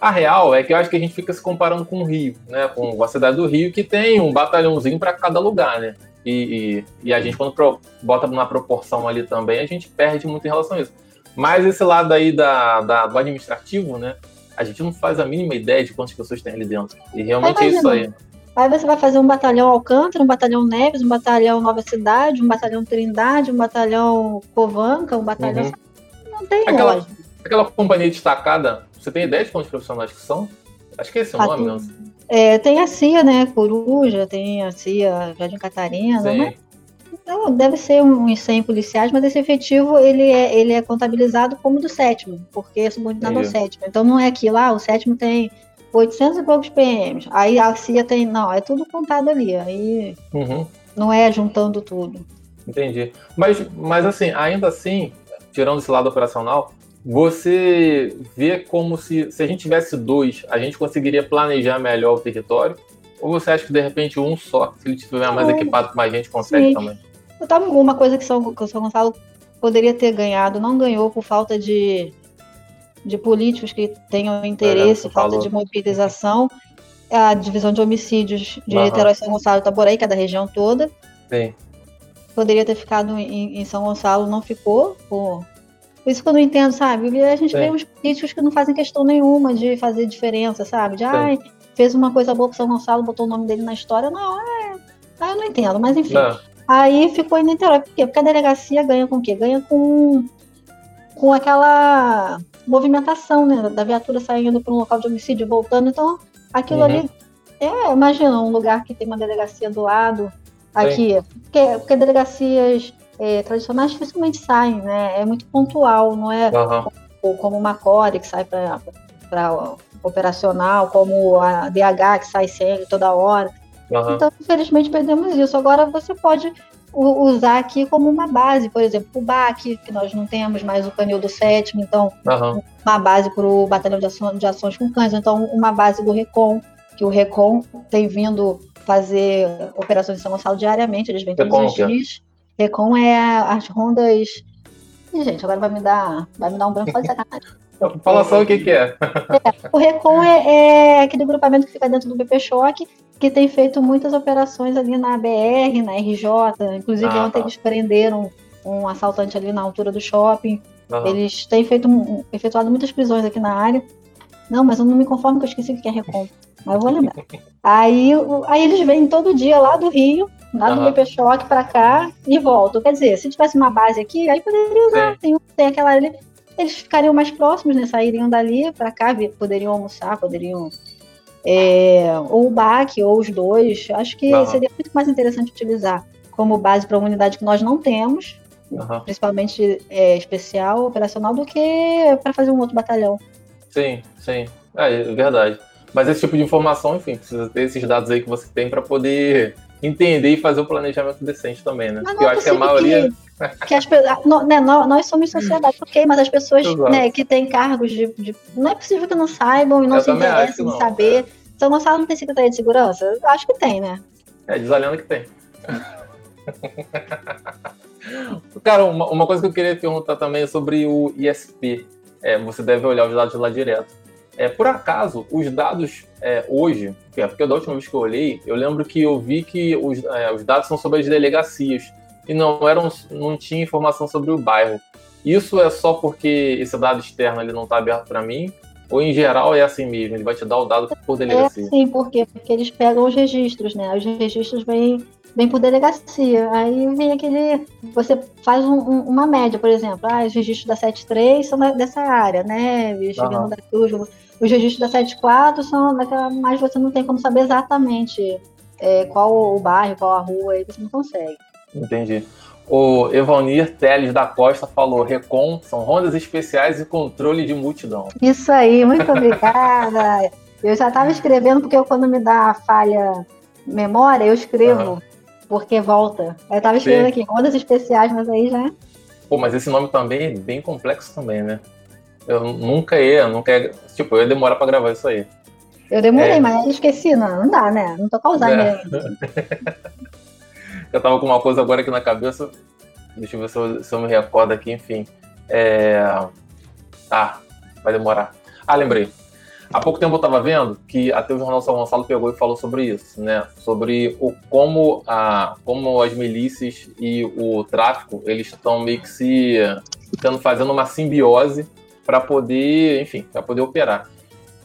a real é que eu acho que a gente fica se comparando com o Rio, né? Com a cidade do Rio, que tem um batalhãozinho para cada lugar, né? E, e, e, a gente, quando pro, bota na proporção ali também, a gente perde muito em relação a isso. Mas esse lado aí da, da, do administrativo, né? A gente não faz a mínima ideia de quantas pessoas tem ali dentro. E realmente é isso aí. Aí você vai fazer um batalhão Alcântara, um batalhão Neves, um batalhão Nova Cidade, um batalhão Trindade, um batalhão Covanca, um batalhão. Uhum. Não tem aquela, lógica. Aquela companhia destacada, você tem ideia de quantos profissionais que são? Acho que é esse o nome, não. É, tem a CIA, né? Coruja, tem a CIA Jardim Catarina, Sim. mas não, deve ser uns 100 policiais, mas esse efetivo ele é, ele é contabilizado como do sétimo, porque é subordinado ao sétimo. Então não é aquilo, ah, o sétimo tem 800 e poucos PMs, aí a CIA tem, não, é tudo contado ali, aí uhum. não é juntando tudo. Entendi. Mas, mas assim, ainda assim, tirando esse lado operacional, você vê como se, se a gente tivesse dois, a gente conseguiria planejar melhor o território? Ou você acha que de repente um só, se ele estiver mais equipado com mais gente, consegue Sim. também? Tava uma coisa que São, que São Gonçalo poderia ter ganhado, não ganhou por falta de, de políticos que tenham interesse, é, falta falou. de mobilização. A divisão de homicídios de uhum. Niterói, São Gonçalo e Itaboraí, que é da região toda. Sim. Poderia ter ficado em, em São Gonçalo, não ficou, por isso que eu não entendo, sabe? A gente Sim. vê uns políticos que não fazem questão nenhuma de fazer diferença, sabe? De, ai, fez uma coisa boa pro São Gonçalo, botou o nome dele na história. Não, é. Eu não entendo, mas enfim. Não. Aí ficou em Niterói. Por quê? Porque a delegacia ganha com o quê? Ganha com, com aquela movimentação, né? Da viatura saindo para um local de homicídio e voltando. Então, aquilo uhum. ali. É, imagina, um lugar que tem uma delegacia do lado, aqui. Porque, porque delegacias é, tradicionais dificilmente saem, né? É muito pontual, não é uhum. como uma Core que sai para operacional, como a DH que sai sempre toda hora. Uhum. Então, infelizmente, perdemos isso. Agora você pode usar aqui como uma base, por exemplo, o BAC, que nós não temos mais o canil do sétimo, então uhum. uma base para o batalhão de, ação, de ações com cães, então uma base do RECOM, que o RECOM tem vindo fazer operações em São Gonçalo diariamente, eles vêm todos Recon, os dias. RECOM é as rondas. Ih, gente, agora vai me dar, vai me dar um branco de sacanagem. Fala só o que, que é. é. O RECOM é, é, aquele grupamento que fica dentro do BP Choque, que tem feito muitas operações ali na BR, na RJ. Inclusive, ah, ontem tá. eles prenderam um assaltante ali na altura do shopping. Uhum. Eles têm feito, efetuado muitas prisões aqui na área. Não, mas eu não me conformo que eu esqueci o que é RECOM. Mas eu vou lembrar. aí, aí eles vêm todo dia lá do Rio, lá do uhum. BP Choque pra cá e voltam. Quer dizer, se tivesse uma base aqui, aí poderia usar. Tem, tem aquela ali eles ficariam mais próximos, né? Sairiam dali para cá, poderiam almoçar, poderiam. É, ou o BAC, ou os dois. Acho que uhum. seria muito mais interessante utilizar como base para uma unidade que nós não temos, uhum. principalmente é, especial, operacional, do que para fazer um outro batalhão. Sim, sim. É, é verdade. Mas esse tipo de informação, enfim, precisa ter esses dados aí que você tem para poder entender e fazer o planejamento decente também, né? Porque eu acho que a maioria. Que que as, né, nós somos sociedade, ok, mas as pessoas né, que têm cargos de, de, Não é possível que não saibam e não Eu se interessem em saber. São Gonçalo não tem Secretaria de Segurança? Acho que tem, né? É, diz a lenda que tem. Cara, uma, uma, coisa que eu queria perguntar também é sobre o ISP. É, você deve olhar os dados lá direto. É, por acaso, os dados é, hoje, é, porque da última vez que eu olhei, eu lembro que eu vi que os, é, os dados são sobre as delegacias e não eram, não tinha informação sobre o bairro. Isso é só porque esse dado externo ele não está aberto para mim? Ou em geral é assim mesmo? Ele vai te dar o dado por delegacia? É sim, por quê? Porque eles pegam os registros, né? Os registros vêm, vêm por delegacia. Aí vem aquele. Você faz um, um, uma média, por exemplo. Ah, os registros da 73 são dessa área, né? Chegando uhum. daqui, os, os registros da 74 são daquela. Mas você não tem como saber exatamente é, qual o bairro, qual a rua, aí você não consegue. Entendi. O Evanir Teles da Costa falou: Recon são rondas especiais e controle de multidão. Isso aí, muito obrigada. eu já estava escrevendo, porque eu, quando me dá falha memória, eu escrevo, uhum. porque volta. Eu estava escrevendo Sim. aqui, rondas especiais, mas aí já. Pô, mas esse nome também é bem complexo também, né? Eu nunca ia, nunca ia. Tipo, eu ia demorar para gravar isso aí. Eu demorei, é. mas esqueci, não, não dá, né? Não tô Alzheimer. É. Eu tava com uma coisa agora aqui na cabeça. Deixa eu ver se eu, se eu me recordo aqui, enfim. É... Ah, vai demorar. Ah, lembrei. Há pouco tempo eu estava vendo que até o Jornal São Gonçalo pegou e falou sobre isso, né? Sobre o, como, a, como as milícias e o tráfico eles estão meio que se estando fazendo uma simbiose para poder, enfim, para poder operar.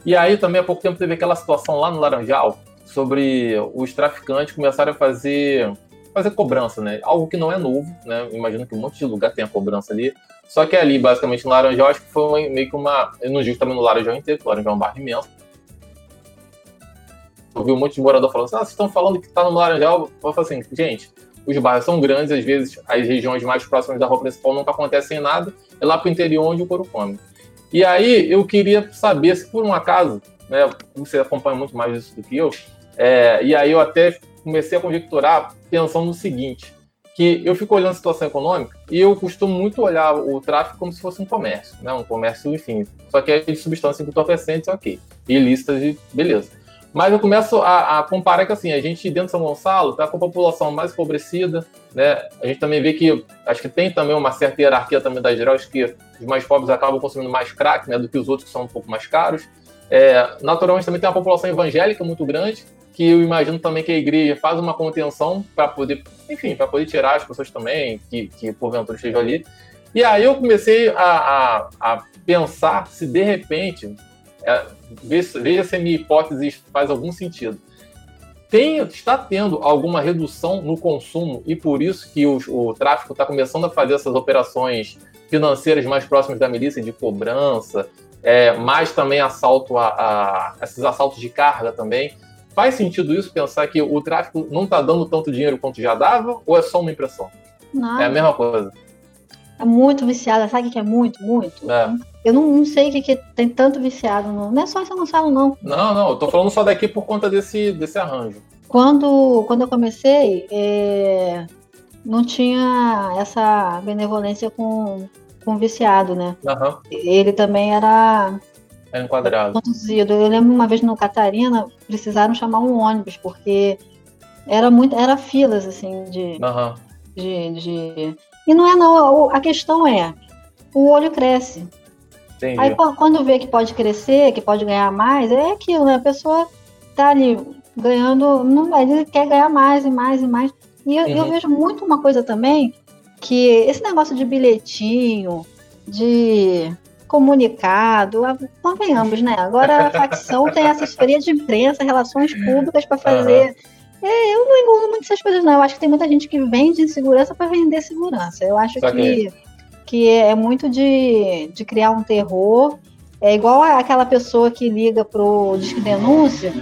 E aí também há pouco tempo teve aquela situação lá no Laranjal sobre os traficantes começarem a fazer fazer cobrança, né? Algo que não é novo, né? Imagino que um monte de lugar tem a cobrança ali. Só que ali, basicamente, no Laranjal, acho que foi meio que uma. Eu não digo também no Laranjal inteiro, o Laranjal é um bairro imenso. Eu vi um monte de morador falando assim: ah, vocês estão falando que tá no Laranjal. Eu falo assim, gente, os bairros são grandes, às vezes as regiões mais próximas da rua principal nunca acontecem nada, é lá pro interior onde o couro come. E aí eu queria saber se por um acaso, né, você acompanha muito mais isso do que eu, é, e aí eu até comecei a conjecturar pensando no seguinte, que eu fico olhando a situação econômica e eu costumo muito olhar o tráfico como se fosse um comércio, né? Um comércio, enfim. Só que é de substâncias entorpecentes, ok. Ilícitas e beleza. Mas eu começo a, a, comparar que assim, a gente dentro de São Gonçalo está com a população mais empobrecida, né? A gente também vê que acho que tem também uma certa hierarquia também das acho que os mais pobres acabam consumindo mais crack, né, do que os outros que são um pouco mais caros. É, naturalmente também tem uma população evangélica muito grande, que eu imagino também que a igreja faz uma contenção para poder, enfim, para poder tirar as pessoas também que, que porventura estejam ali. E aí eu comecei a, a, a pensar se de repente, é, veja se a minha hipótese faz algum sentido. Tem, está tendo alguma redução no consumo e por isso que o, o tráfico está começando a fazer essas operações financeiras mais próximas da milícia de cobrança, é, mais também assalto a, a, esses assaltos de carga também. Faz sentido isso pensar que o tráfico não está dando tanto dinheiro quanto já dava, ou é só uma impressão? Não. É a mesma coisa. É muito viciada, sabe o que é muito, muito? É. Eu não, não sei o que, que tem tanto viciado, não. Não é só essa Gonçalo, não. Não, não, eu tô falando só daqui por conta desse, desse arranjo. Quando, quando eu comecei, é... não tinha essa benevolência com, com o viciado, né? Aham, Ele também era é enquadrado. conduzido. Eu lembro uma vez no Catarina, precisaram chamar um ônibus, porque era muito, era filas, assim, de, Aham, de, de... E não é não, a questão é, o olho cresce. entendi. Aí qu- quando vê que pode crescer, que pode ganhar mais, é aquilo, né? A pessoa tá ali ganhando, não, ele quer ganhar mais e mais e mais. E eu, eu Uhum. vejo muito uma coisa também, que esse negócio de bilhetinho, de comunicado, convenhamos, né? Agora a facção tem assessoria de imprensa, relações públicas para fazer. É, eu não engulo muito essas coisas, não. Eu acho que tem muita gente que vende insegurança para vender segurança. Eu acho Saquei. que, que é muito de, de criar um terror. É igual aquela pessoa que liga pro Disque Denúncia,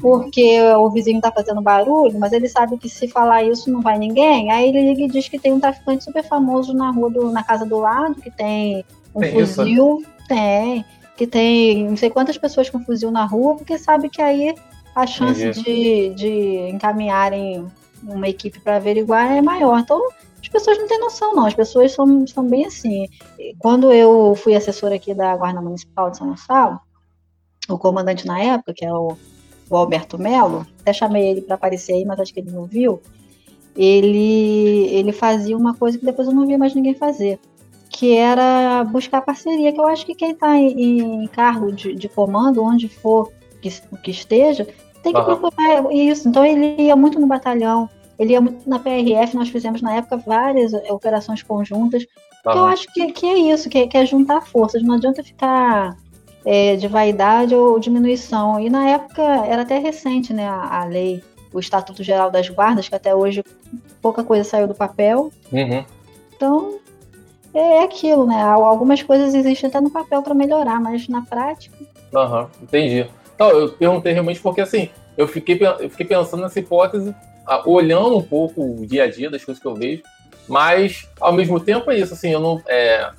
porque o vizinho tá fazendo barulho, mas ele sabe que se falar isso não vai ninguém. Aí ele liga e diz que tem um traficante super famoso na rua, do, na casa do lado, que tem um Tem isso? fuzil. Tem. Que tem não sei quantas pessoas com fuzil na rua, porque sabe que aí a chance de, de encaminharem uma equipe para averiguar é maior. Então, as pessoas não têm noção, não. As pessoas são, são bem assim. Quando eu fui assessora aqui da Guarda Municipal de São Gonçalo, o comandante na época, que é o, o Alberto Melo, até chamei ele para aparecer aí, mas acho que ele não viu. Ele, ele fazia uma coisa que depois eu não vi mais ninguém fazer, que era buscar parceria. Que eu acho que quem está em, em cargo de, de comando, onde for que, que esteja, tem que Aham. procurar isso. Então ele ia muito no batalhão, ele ia muito na PRF, nós fizemos na época várias eh, operações conjuntas. que eu acho que, que é isso, que, é- que é juntar forças. Não adianta ficar é, de vaidade ou diminuição. E na época era até recente, né, a, a lei, o Estatuto Geral das Guardas, que até hoje pouca coisa saiu do papel. Uhum. Então é aquilo, né? Al- Algumas coisas existem até no papel para melhorar, mas na prática. Aham, entendi. Não, eu perguntei realmente porque assim, eu fiquei, eu fiquei pensando nessa hipótese, olhando um pouco o dia a dia das coisas que eu vejo, mas ao mesmo tempo é isso, assim, eu não. é,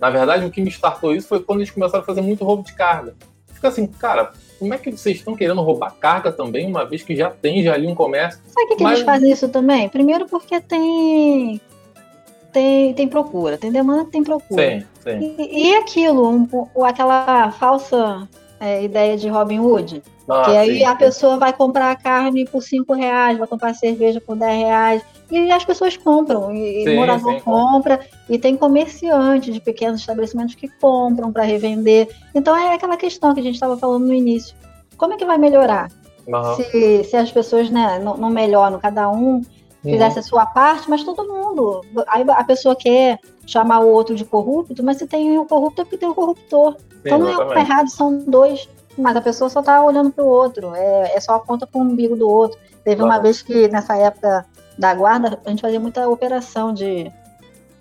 na verdade, o que me startou isso foi quando eles começaram a fazer muito roubo de carga. Fica assim, cara, como é que vocês estão querendo roubar carga também, uma vez que já tem já ali um comércio? Sabe o que, que Mas- eles fazem isso também? Primeiro porque tem. Tem, tem procura, tem demanda, tem procura. Sim, sim. E, e aquilo, um, aquela falsa é, ideia de Robin Hood, Ah, que aí sim, a sim. pessoa vai comprar carne por 5 reais, vai comprar cerveja por 10 reais, e as pessoas compram, e, Sim, morador compra, e tem comerciante de pequenos estabelecimentos que compram para revender. Então é aquela questão que a gente estava falando no início. Como é que vai melhorar? Se, se as pessoas né, não, não melhoram, cada um. Fizesse a sua parte, mas todo mundo. Aí a pessoa quer chamar o outro de corrupto, mas se tem o corrupto é porque tem o corruptor. Então não é um errado, são dois, mas a pessoa só tá olhando pro outro, é, é só aponta pro umbigo do outro. Teve uma Claro. vez que nessa época da guarda, a gente fazia muita operação de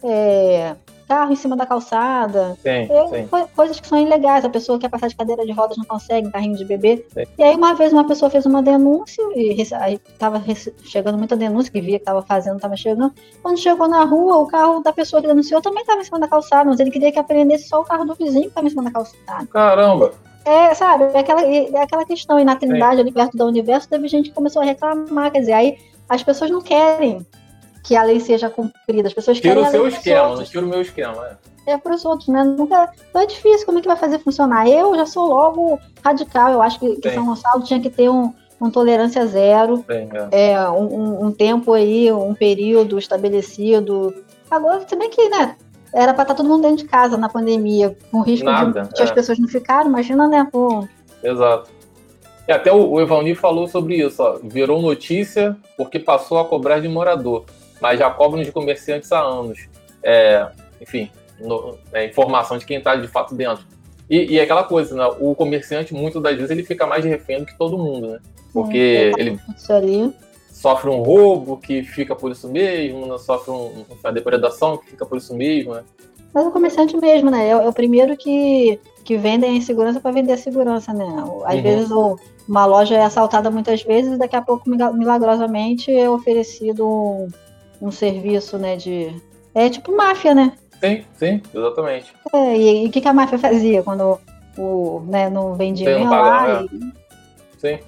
é, carro em cima da calçada, Sim, sim. co- coisas que são ilegais. A pessoa quer passar de cadeira de rodas não consegue, carrinho de bebê. Sim. E aí uma vez uma pessoa fez uma denúncia e aí tava chegando muita denúncia que via que tava fazendo, tava chegando. Quando chegou na rua, o carro da pessoa que denunciou também estava em cima da calçada, mas ele queria que apreendesse só o carro do vizinho que estava em cima da calçada. Caramba! É, sabe, é aquela, é aquela questão. E na Trindade, ali perto da Universo, teve gente que começou a reclamar. Quer dizer, aí as pessoas não querem que a lei seja cumprida. As pessoas Tira querem o seu esquema, não tira o meu esquema. É. é para os outros, né? Nunca, então é difícil, como é que vai fazer funcionar? Eu já sou logo radical, eu acho que, que. São Gonçalo tinha que ter um, um tolerância zero, Sim, é. é, um, um- tempo aí, um período estabelecido. Agora, se bem que, né, era para estar todo mundo dentro de casa na pandemia, com risco Nada, de, de as é. pessoas não ficaram, imagina, né, pô, Exato. E até o, o Evalni falou sobre isso, ó. Virou notícia porque passou a cobrar de morador, mas já cobram de comerciantes há anos. É, enfim, no- é informação de quem está de fato dentro. E, e é aquela coisa, né? O comerciante, muitas das vezes, ele fica mais refém do que todo mundo, né? Porque É, ele ali. sofre um roubo que fica por isso mesmo, né? sofre um, uma depredação que fica por isso mesmo, né? Mas o comerciante mesmo, né? É, é o primeiro que, que vende a insegurança para vender a segurança, né? Às Uhum. vezes o- uma loja é assaltada muitas vezes e daqui a pouco, milagrosamente, é oferecido um, um serviço, né? De. É tipo máfia, né? Sim, sim, exatamente. É, e o que, que a máfia fazia quando o, né, não vendia não lá? pagava, e- Sim.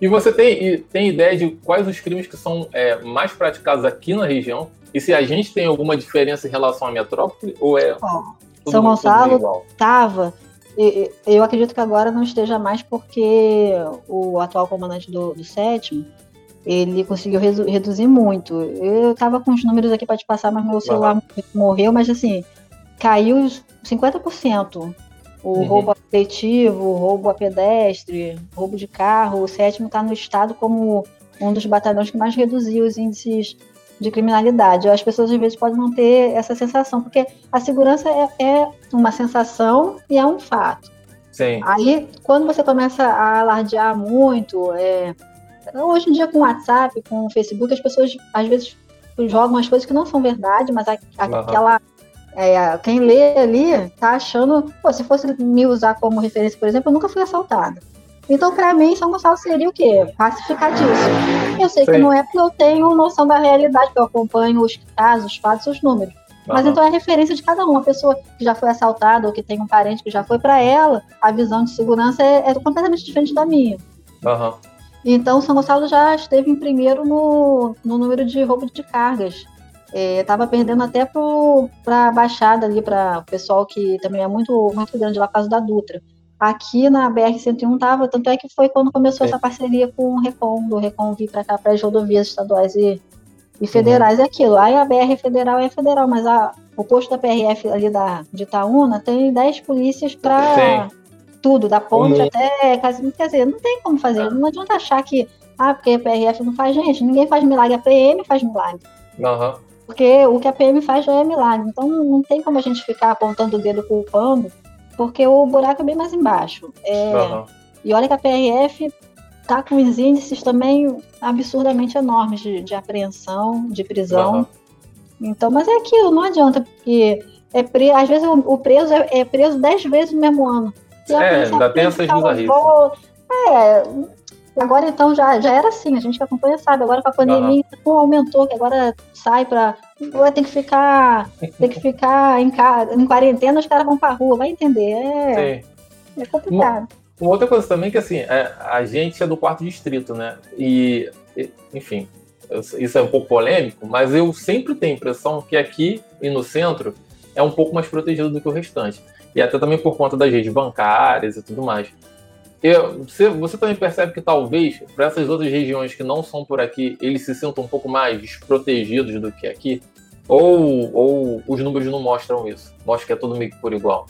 E você tem, tem ideia de quais os crimes que são é, mais praticados aqui na região? E se a gente tem alguma diferença em relação à metrópole? Ou é. Oh, São Gonçalo estava. Eu acredito que agora não esteja mais porque o atual comandante do, do sétimo ele conseguiu reduzir muito. Eu estava com os números aqui para te passar, mas meu celular uhum. morreu, mas assim, caiu 50%. O uhum. roubo coletivo, roubo a pedestre, roubo de carro. O sétimo está no estado como um dos batalhões que mais reduziu os índices de criminalidade. As pessoas às vezes podem não ter essa sensação, porque a segurança é, é uma sensação e é um fato. Sim. Aí, quando você começa a alardear muito, é, hoje em dia com o WhatsApp, com o Facebook, as pessoas às vezes jogam as coisas que não são verdade, mas a, aquela é, quem lê ali tá achando, pô, se fosse me usar como referência, por exemplo, eu nunca fui assaltada. Então, para mim, São Gonçalo seria o quê? Pacificadíssimo. Eu sei Sim. que não é porque eu tenho noção da realidade, porque eu acompanho os casos, os fatos, os números. Uhum. Mas então é referência de cada um. A pessoa que já foi assaltada ou que tem um parente que já foi, para ela, a visão de segurança é, é completamente diferente da minha. Uhum. Então, São Gonçalo já esteve em primeiro no, no número de roubo de cargas. Estava é, perdendo até para a Baixada ali, para o pessoal que também é muito, muito grande lá por causa da Dutra. Aqui na BR-101 estava, tanto é que foi quando começou é. essa parceria com o Recon, do Recon vir para cá para as rodovias estaduais e, e federais, uhum. é aquilo. Aí a BR federal é federal, mas a, o posto da PRF ali da, de Itaúna tem 10 polícias para tudo, da ponte uhum. até. Quer dizer, não tem como fazer. Não adianta achar que, ah, porque a PRF não faz, gente, ninguém faz milagre, a PM faz milagre. Uhum. Porque o que a PM faz já é milagre. Então não tem como a gente ficar apontando o dedo culpando, porque o buraco é bem mais embaixo. É, uhum. E olha que a PRF tá com os índices também absurdamente enormes de, de apreensão, de prisão. Então, mas é aquilo, não adianta, porque é pre... às vezes o, o preso é, é, preso dez vezes no mesmo ano. É, ainda tem essas bizarrices. É, Agora, então, já, já era assim, a gente que acompanha sabe. Agora com a pandemia uhum. aumentou, que agora sai para tem que ficar, tem que ficar em, casa, em quarentena, os caras vão pra rua, vai entender. É, é complicado. Uma, uma, outra coisa também que assim, é, a gente é do quarto distrito, né? E, enfim, isso é um pouco polêmico, mas eu sempre tenho a impressão que aqui e no centro é um pouco mais protegido do que o restante. E até também por conta das redes bancárias e tudo mais. Eu, você, você também percebe que talvez para essas outras regiões que não são por aqui, eles se sintam um pouco mais desprotegidos do que aqui? Ou, ou os números não mostram isso? Mostra que é tudo meio que por igual?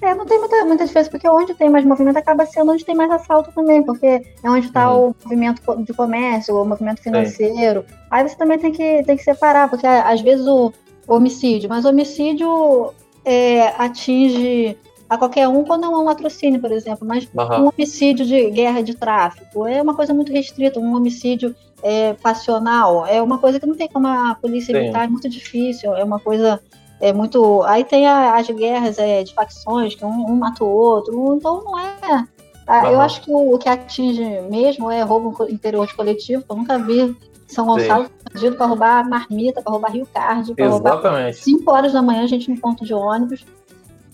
É, não tem muita, muita diferença, porque onde tem mais movimento acaba sendo onde tem mais assalto também, porque é onde está uhum. o movimento de comércio, o movimento financeiro. Sim. Aí você também tem que, tem que separar, porque às vezes o homicídio, mas o homicídio é, atinge a qualquer um quando é um latrocínio, por exemplo. Mas uhum. um homicídio de guerra de tráfico é uma coisa muito restrita. Um homicídio é, passional é uma coisa que não tem como a polícia Sim. evitar, é muito difícil. É uma coisa é muito. Aí tem a, as guerras é, de facções, que um, um mata o outro. Então não é. Uhum. Eu acho que o, o, que atinge mesmo é roubo interior de coletivo, eu nunca vi São Gonçalo pedido para roubar marmita, para roubar Rio Card, para roubar 5 horas da manhã, a gente no ponto de ônibus.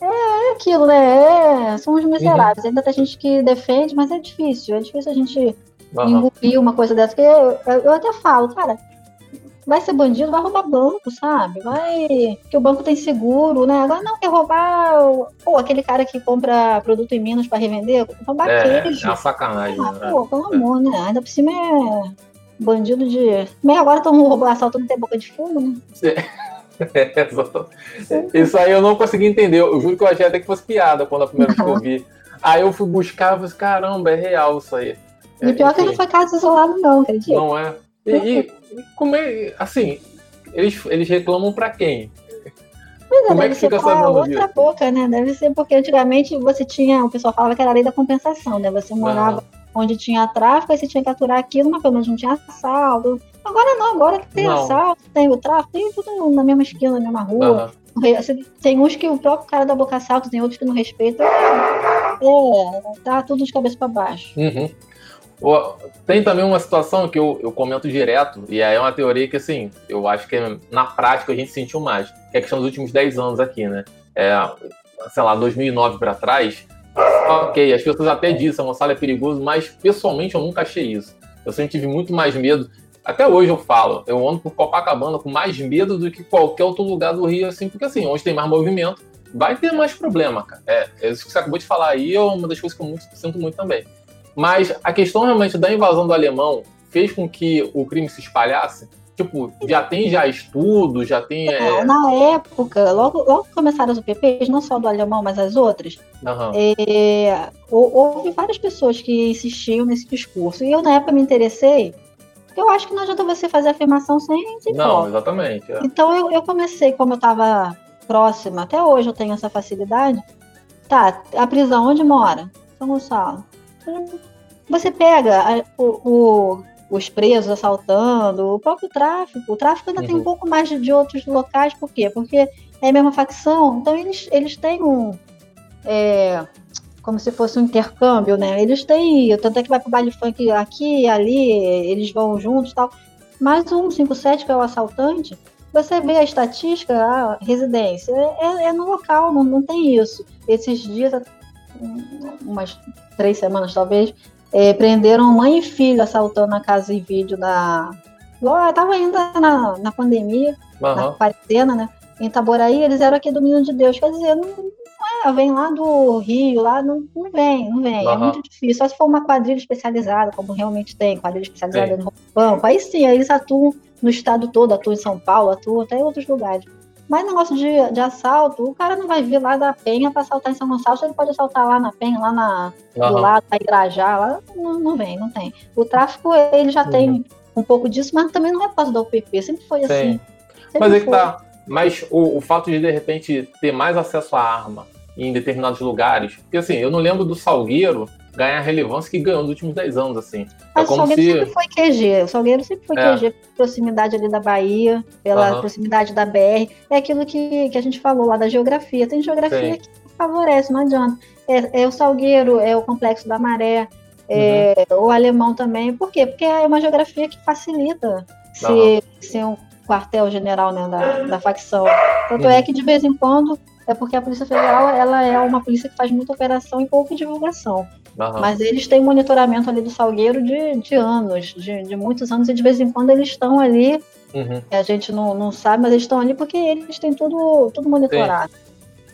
É, é aquilo, né? É, são os miseráveis. Uhum. Ainda tem gente que defende, mas é difícil. É difícil a gente uhum. engolir uma coisa dessa. Porque eu, eu, até falo, cara, vai ser bandido, vai roubar banco, sabe? Vai. Que o banco tem seguro, né? Agora não quer roubar. Pô, aquele cara que compra produto em Minas para revender, roubar é, queijo. É uma sacanagem. Ah, né? Pô, pelo amor, né? Ainda por cima é bandido de. Meio agora estão roubando assaltando ter boca de fumo, né? Isso aí eu não consegui entender. Eu juro que eu achei até que fosse piada quando a primeira vez que eu vi. Aí eu fui buscar e falei, caramba, é real isso aí. E é, pior enfim. que não foi caso isolado, não, acredito. Não é. E, e, como é, assim, eles, eles reclamam pra quem? Pois é, como é que fica sabendo outra disso? boca, né? Deve ser porque antigamente você tinha, o pessoal falava que era a lei da compensação, né? Você morava onde tinha tráfico, aí você tinha que aturar aquilo, mas pelo menos não tinha assalto. Agora não, agora que tem não. assalto, tem o tráfico, tem tudo na mesma esquina, na mesma rua. Uhum. Tem uns que o próprio cara da boca assalto, tem outros que não respeitam. É, tá tudo de cabeça para baixo. Uhum. Tem também uma situação que eu, eu comento direto, e aí é uma teoria que, assim, eu acho que na prática a gente sentiu mais, que é a questão dos últimos 10 anos aqui, né? É, sei lá, 2009 para trás, Ok, as pessoas até dizem, Gonçalo é perigoso, mas pessoalmente eu nunca achei isso. Eu sempre tive muito mais medo. Até hoje eu falo, eu ando por Copacabana com mais medo do que qualquer outro lugar do Rio, assim, porque assim, onde tem mais movimento, vai ter mais problema, cara. É, é isso que você acabou de falar aí, é uma das coisas que eu muito, sinto muito também. Mas a questão realmente da invasão do alemão fez com que o crime se espalhasse? Tipo, já tem já estudo, já tem. É... Na época, logo, logo começaram as UPPs, não só do alemão, mas as outras, uhum. é, houve várias pessoas que insistiam nesse discurso. E eu, na época, me interessei. Eu acho que não adianta você fazer afirmação sem, sem Não, prova. exatamente. É. Então eu, eu comecei, como eu estava próxima, até hoje eu tenho essa facilidade. Tá, a prisão onde mora? São Gonçalo. Você pega a, o, o os presos assaltando, o próprio tráfico. O tráfico ainda uhum. tem um uhum. pouco mais de, de, outros locais, por quê? Porque é a mesma facção, então eles, eles têm um. É, como se fosse um intercâmbio, né? Eles têm. Tanto é que vai pro baile funk aqui, ali, eles vão juntos e tal. Mas o 157, que é o assaltante, você vê a estatística, a residência, é, é no local, não, não tem isso. Esses dias, umas três semanas talvez, é, prenderam mãe e filho assaltando a casa e vídeo da. Estava ainda na, na pandemia, uhum. na quarentena, né? Em Itaboraí, eles eram aqui do Menino de Deus. Quer dizer, não, não é, vem lá do Rio, lá não, não vem, não vem. Uhum. É muito difícil. Só se for uma quadrilha especializada, como realmente tem, quadrilha especializada sim. no banco, aí sim, aí eles atuam no estado todo, atuam em São Paulo, atuam até em outros lugares. Mas negócio de, de assalto, o cara não vai vir lá da Penha para assaltar em São Gonçalo, ele pode assaltar lá na Penha, lá na, uhum. do lado da Irajá, lá não, não vem, não tem. O tráfico, ele já uhum. tem um pouco disso, mas também não é por causa da UPP, sempre foi Sim. assim. Sempre mas é que tá. Mas o, o fato de, de repente, ter mais acesso à arma em determinados lugares, porque assim, eu não lembro do Salgueiro ganhar a relevância que ganhou nos últimos 10 anos, assim. Mas é como o Salgueiro se... sempre foi QG, o Salgueiro sempre foi é. QG, proximidade ali da Bahia, pela uhum. proximidade da BR, é aquilo que, que a gente falou lá da geografia, tem geografia Sim. que favorece, não adianta. É, é, o Salgueiro, é o Complexo da Maré, é, uhum. o Alemão também, por quê? Porque é uma geografia que facilita se, uhum. ser um quartel-general né, da, da facção. Tanto é que, de vez em quando, é porque a Polícia Federal ela é uma polícia que faz muita operação e pouca divulgação. Uhum. Mas eles têm monitoramento ali do Salgueiro de, de anos, de, de muitos anos, e de vez em quando eles estão ali. Uhum. A gente não, não sabe, mas eles estão ali porque eles têm tudo, tudo monitorado. Sim.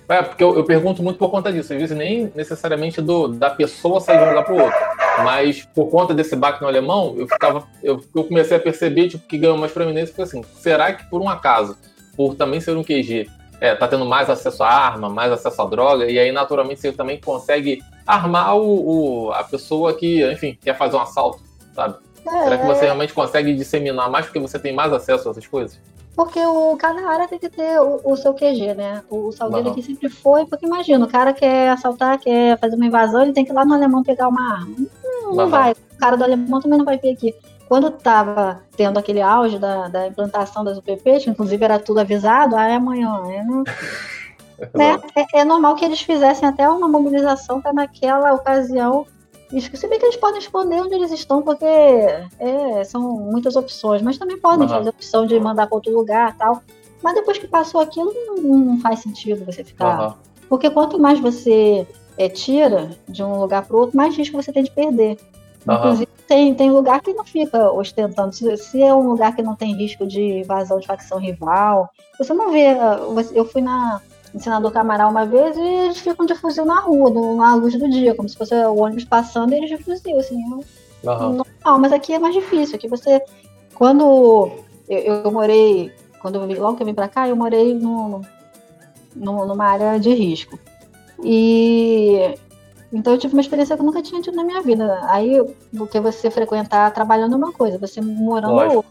É, porque eu, eu, pergunto muito por conta disso. Às vezes nem necessariamente do, da pessoa sair de um lugar para o outro. Mas por conta desse baque no alemão, eu ficava. Eu, eu comecei a perceber tipo, que ganhou mais proeminência, porque assim, será que por um acaso, por também ser um QG, é, tá tendo mais acesso à arma, mais acesso à droga, e aí naturalmente você também consegue armar o, o, a pessoa que, enfim, quer fazer um assalto, sabe? É, Será que você realmente consegue disseminar mais porque você tem mais acesso a essas coisas? Porque o, cada área tem que ter o, o seu QG, né? O, o Salgueiro aqui sempre foi, porque imagina, o cara quer assaltar, quer fazer uma invasão, ele tem que ir lá no alemão pegar uma arma. Não, não vai. O cara do alemão também não vai vir aqui. Quando estava tendo aquele auge da, da implantação das UPPs, que inclusive era tudo avisado, ah, é amanhã, é não... né? É, é, normal que eles fizessem até uma mobilização para naquela ocasião. Se bem que eles podem esconder onde eles estão, porque é, são muitas opções, mas também podem uhum. fazer a opção de mandar para outro lugar tal. Mas depois que passou aquilo, não, não faz sentido você ficar. Uhum. Porque quanto mais você é, tira de um lugar para outro, mais risco você tem de perder. Uhum. Inclusive, tem, tem lugar que não fica ostentando. Se, se, é um lugar que não tem risco de invasão de facção rival, você não vê. Ah, eu fui na, em Senador Camaral uma vez e eles ficam de fuzil na rua, na luz do dia, como se fosse o ônibus passando e eles de fuzil, assim. Uhum. Não, mas aqui é mais difícil. Aqui você. Quando eu, eu morei. Quando eu, logo que eu vim pra cá, eu morei no, no, numa área de risco. E então eu tive uma experiência que eu nunca tinha tido na minha vida. Aí, do que você frequentar trabalhando é uma coisa, você morando é outra.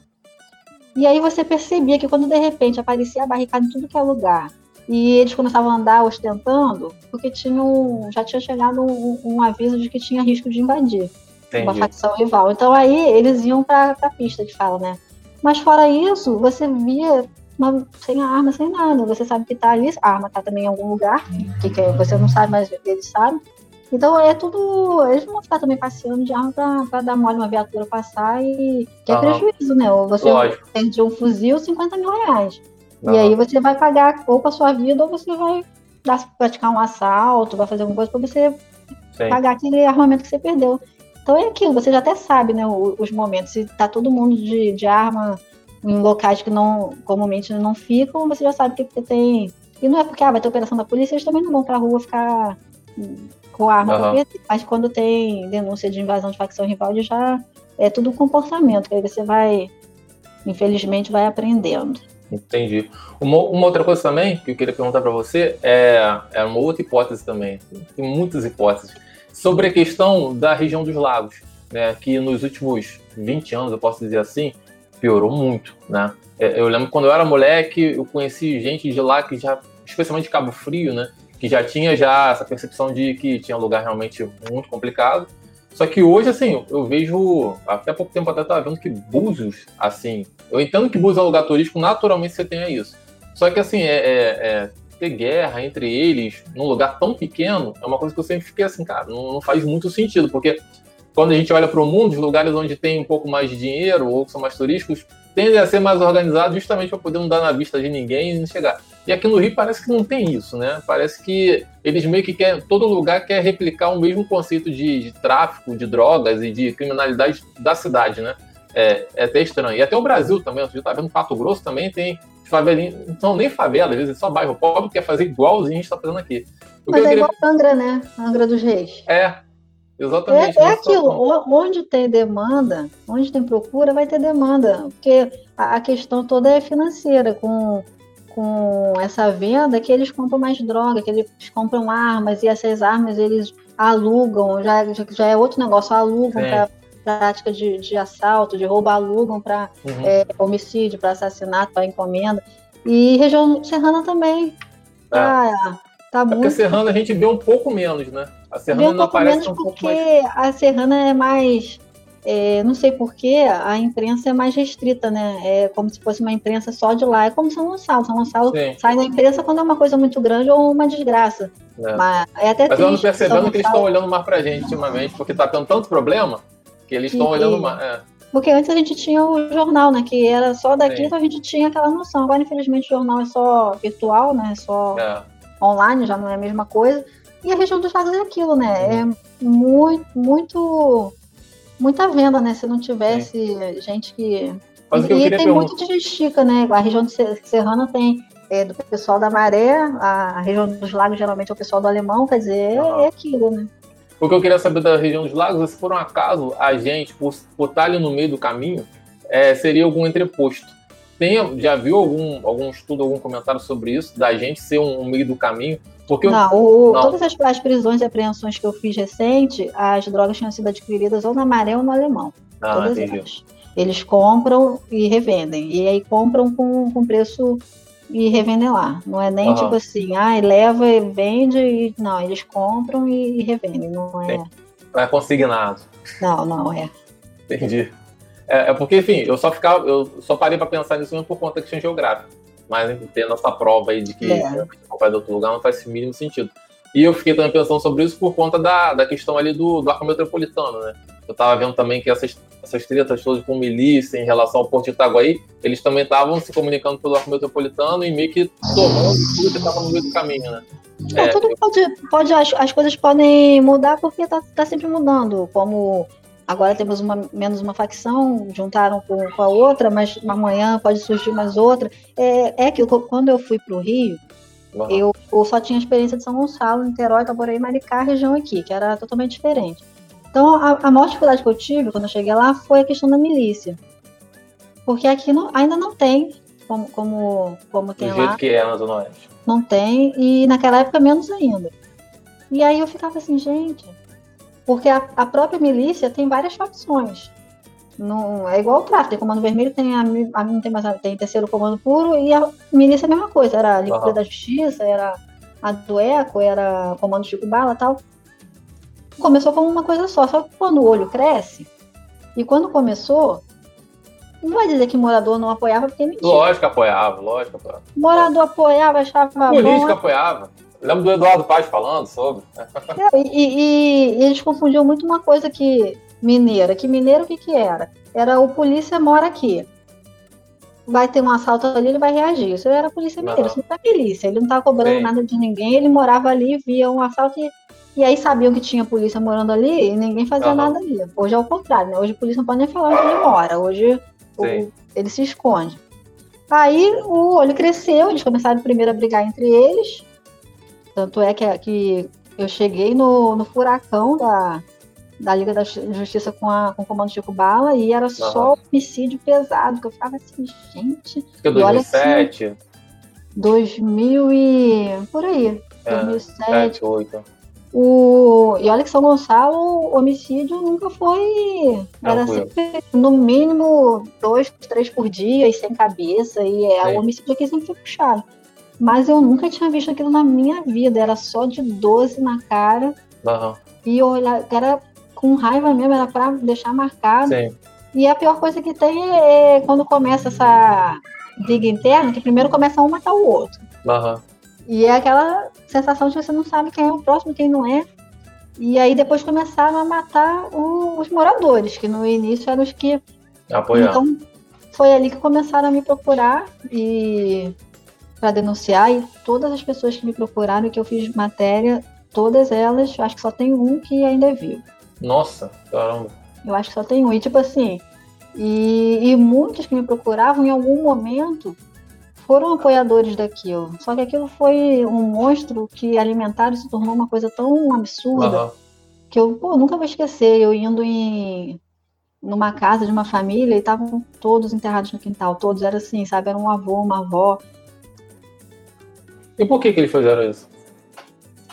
E aí você percebia que quando de repente aparecia a barricada em tudo que é lugar, e eles começavam a andar ostentando, porque tinham, já tinha chegado um, um aviso de que tinha risco de invadir Entendi. uma facção rival. Então aí eles iam para a pista de fala, né? Mas fora isso, você via uma, sem arma, sem nada. Você sabe que tá ali, a arma tá também em algum lugar, que, que você não sabe, mas eles sabem. Então é tudo. Eles não vão ficar também passeando de arma pra, pra dar mole uma viatura passar e. Que é prejuízo, né? Ou você perde um fuzil, 50 mil reais. E aí você vai pagar ou com a sua vida ou você vai dar, praticar um assalto, vai fazer alguma coisa pra você Sim. pagar aquele armamento que você perdeu. Então é aquilo, você já até sabe, né, os momentos. Se tá todo mundo de, de arma em locais que não comumente não ficam, você já sabe que, que tem. E não é porque ah, vai ter operação da polícia, eles também não vão pra rua ficar com arma uhum. mas quando tem denúncia de invasão de facção rival, já é tudo comportamento, que aí você vai, infelizmente, vai aprendendo. Entendi. Uma, uma outra coisa também que eu queria perguntar para você é, é uma outra hipótese também, tem muitas hipóteses, sobre a questão da região dos lagos, né, que nos últimos 20 anos, eu posso dizer assim, piorou muito, né? É, eu lembro quando eu era moleque, eu conheci gente de lá que já, especialmente de Cabo Frio, né, que já tinha já essa percepção de que tinha lugar realmente muito complicado. Só que hoje, assim, eu vejo, até pouco tempo até estava vendo que Búzios, assim, eu entendo que Búzios é um lugar turístico, naturalmente você tenha isso. Só que, assim, é, é, é, ter guerra entre eles num lugar tão pequeno é uma coisa que eu sempre fiquei assim, cara, não, não faz muito sentido, porque quando a gente olha para o mundo, os lugares onde tem um pouco mais de dinheiro ou que são mais turísticos, tendem a ser mais organizados justamente para poder não dar na vista de ninguém e não chegar. E aqui no Rio parece que não tem isso, né? Parece que eles meio que querem, todo lugar quer replicar o mesmo conceito de, de tráfico, de drogas e de criminalidade da cidade, né? É, é até estranho. E até o Brasil também, você está vendo Pato Grosso também tem favelinhas, não são nem favela, às vezes é só bairro pobre, quer fazer igualzinho a gente está fazendo aqui. Mas é queria... igual Angra, né? Angra dos Reis. É, Exatamente. É, é aquilo, onde tem demanda, onde tem procura, vai ter demanda. Porque a, a questão toda é financeira, com, com essa venda que eles compram mais droga, que eles compram armas, e essas armas eles alugam, já, já é outro negócio, alugam para prática de, de assalto, de roubo, alugam para uhum. é, homicídio, para assassinato, para encomenda. E região serrana também. É. Ah, tá é muito... Porque serrana a gente vê um pouco menos, né? A Serrana não aparece um pouco mais. A Serrana é mais. É, não sei porquê, a imprensa é mais restrita, né? É como se fosse uma imprensa só de lá. É como São Gonçalo. São Gonçalo Sim. sai da imprensa quando é uma coisa muito grande ou uma desgraça. É. Mas, é até Mas eu ando percebendo que eles estão olhando mais pra gente ultimamente, porque tá tendo tanto problema que eles estão olhando mais. É. Porque antes a gente tinha o jornal, né? Que era só daqui, Sim. então a gente tinha aquela noção. Agora, infelizmente, o jornal é só virtual, né? Só é. online, já não é a mesma coisa. E a região dos lagos é aquilo, né? É muito, muito, muita venda, né? Se não tivesse gente que. Mas e tem perguntar... muito de estica, né? A região de Serrana tem é, do pessoal da Maré, a região dos lagos geralmente é o pessoal do Alemão, quer dizer, uhum. é aquilo, né? O que eu queria saber da região dos lagos, se por um acaso a gente, por, por estar ali no meio do caminho, é, seria algum entreposto. Tem, já viu algum, algum estudo, algum comentário sobre isso, da gente ser um, um meio do caminho? Porque não, o, não. todas as, as, prisões e apreensões que eu fiz recente, as drogas tinham sido adquiridas ou na Maré ou no Alemão. Ah, todas elas. Eles compram e revendem. E aí compram com, com preço e revendem lá. Não é nem uhum. tipo assim, ah, leva e vende. E... Não, eles compram e, revendem. Não é. Não é consignado. Não, não é. Entendi. É, é porque, enfim, eu só ficava, eu só parei para pensar nisso por conta da questão geográfica mas tendo essa prova aí de que é. vai de outro lugar não faz o mínimo sentido. E eu fiquei também pensando sobre isso por conta da, da questão ali do, do arco metropolitano, né? Eu tava vendo também que essas, essas tretas todas com milícia em relação ao Porto de Itaguaí, eles também estavam se comunicando pelo arco metropolitano e meio que tomando tudo que estava no meio do caminho, né? é, tudo pode, pode as, as coisas podem mudar porque tá, tá sempre mudando, como agora temos uma, menos uma facção, juntaram com, com a outra, mas amanhã pode surgir mais outra. É, é que eu, quando eu fui para o Rio, uhum. eu, eu, só tinha experiência de São Gonçalo, Niterói, Itaboraí, Maricá, região aqui, que era totalmente diferente. Então, a, a maior dificuldade que eu tive quando eu cheguei lá foi a questão da milícia. Porque aqui não, ainda não tem, como, como, como tem Do lá. jeito que é na Zona Oeste. Não tem, e naquela época menos ainda. E aí eu ficava assim, gente, porque a, a própria milícia tem várias facções. Não, é igual o tráfico, tem comando vermelho, tem a, a tem, mais, tem terceiro comando puro e a milícia é a mesma coisa, era a Liga da Justiça, era a do Eco, era comando Chico Bala tal. Começou como uma coisa só, só que quando o olho cresce, e quando começou, não vai dizer que morador não apoiava, porque é mentira. Lógico que apoiava, lógico que apoiava. Morador apoiava, achava Político bom. apoiava. Lembro do Eduardo Paz falando sobre. É, e, e, e, eles confundiam muito uma coisa que mineira. Que mineiro o que, que era? Era o polícia mora aqui. Vai ter um assalto ali, ele vai reagir. Isso era polícia mineira, isso não é milícia. Ele não estava cobrando nada de ninguém, ele morava ali, via um assalto e, E aí sabiam que tinha polícia morando ali e ninguém fazia Aham. nada ali. Hoje é o contrário, né? Hoje a polícia não pode nem falar onde ele mora. Hoje o- ele se esconde. Aí o olho cresceu, eles começaram primeiro a brigar entre eles. Tanto é que, que eu cheguei no, no furacão da, da Liga da Justiça com, a, com o comando Chico Bala e era só homicídio pesado, que eu ficava assim, gente, que- 2007, 2000 e... por aí, é, 2007. 7, 8. O... E olha que São Gonçalo, o homicídio nunca foi. Era Tranquilo. sempre, no mínimo, dois, três por dia e sem cabeça. E é, Sim. o homicídio aqui sempre foi puxado. Mas eu nunca tinha visto aquilo na minha vida. Era só de 12 na cara. Aham, E eu olhava, era com raiva mesmo, era pra deixar marcado. sim. E a pior coisa que tem é, é quando começa essa briga interna, que primeiro começa um matar o outro. Aham. E é aquela sensação de que você não sabe quem é o próximo, quem não é. E aí depois começaram a matar o- os moradores, que no início eram os que. Apoiando. Então foi ali que começaram a me procurar e para denunciar. E todas as pessoas que me procuraram e que eu fiz matéria, todas elas, acho que só tem um que ainda é vivo. Nossa, caramba. Eu acho que só tem um. E tipo assim, e, e muitos que me procuravam em algum momento foram apoiadores daquilo. Só que aquilo foi um monstro que alimentaram e se tornou uma coisa tão absurda Aham. que eu pô, nunca vou esquecer. Eu indo em numa casa de uma família e estavam todos enterrados no quintal. Todos era assim, sabe? Era um avô, uma avó. E por que, que eles fizeram isso?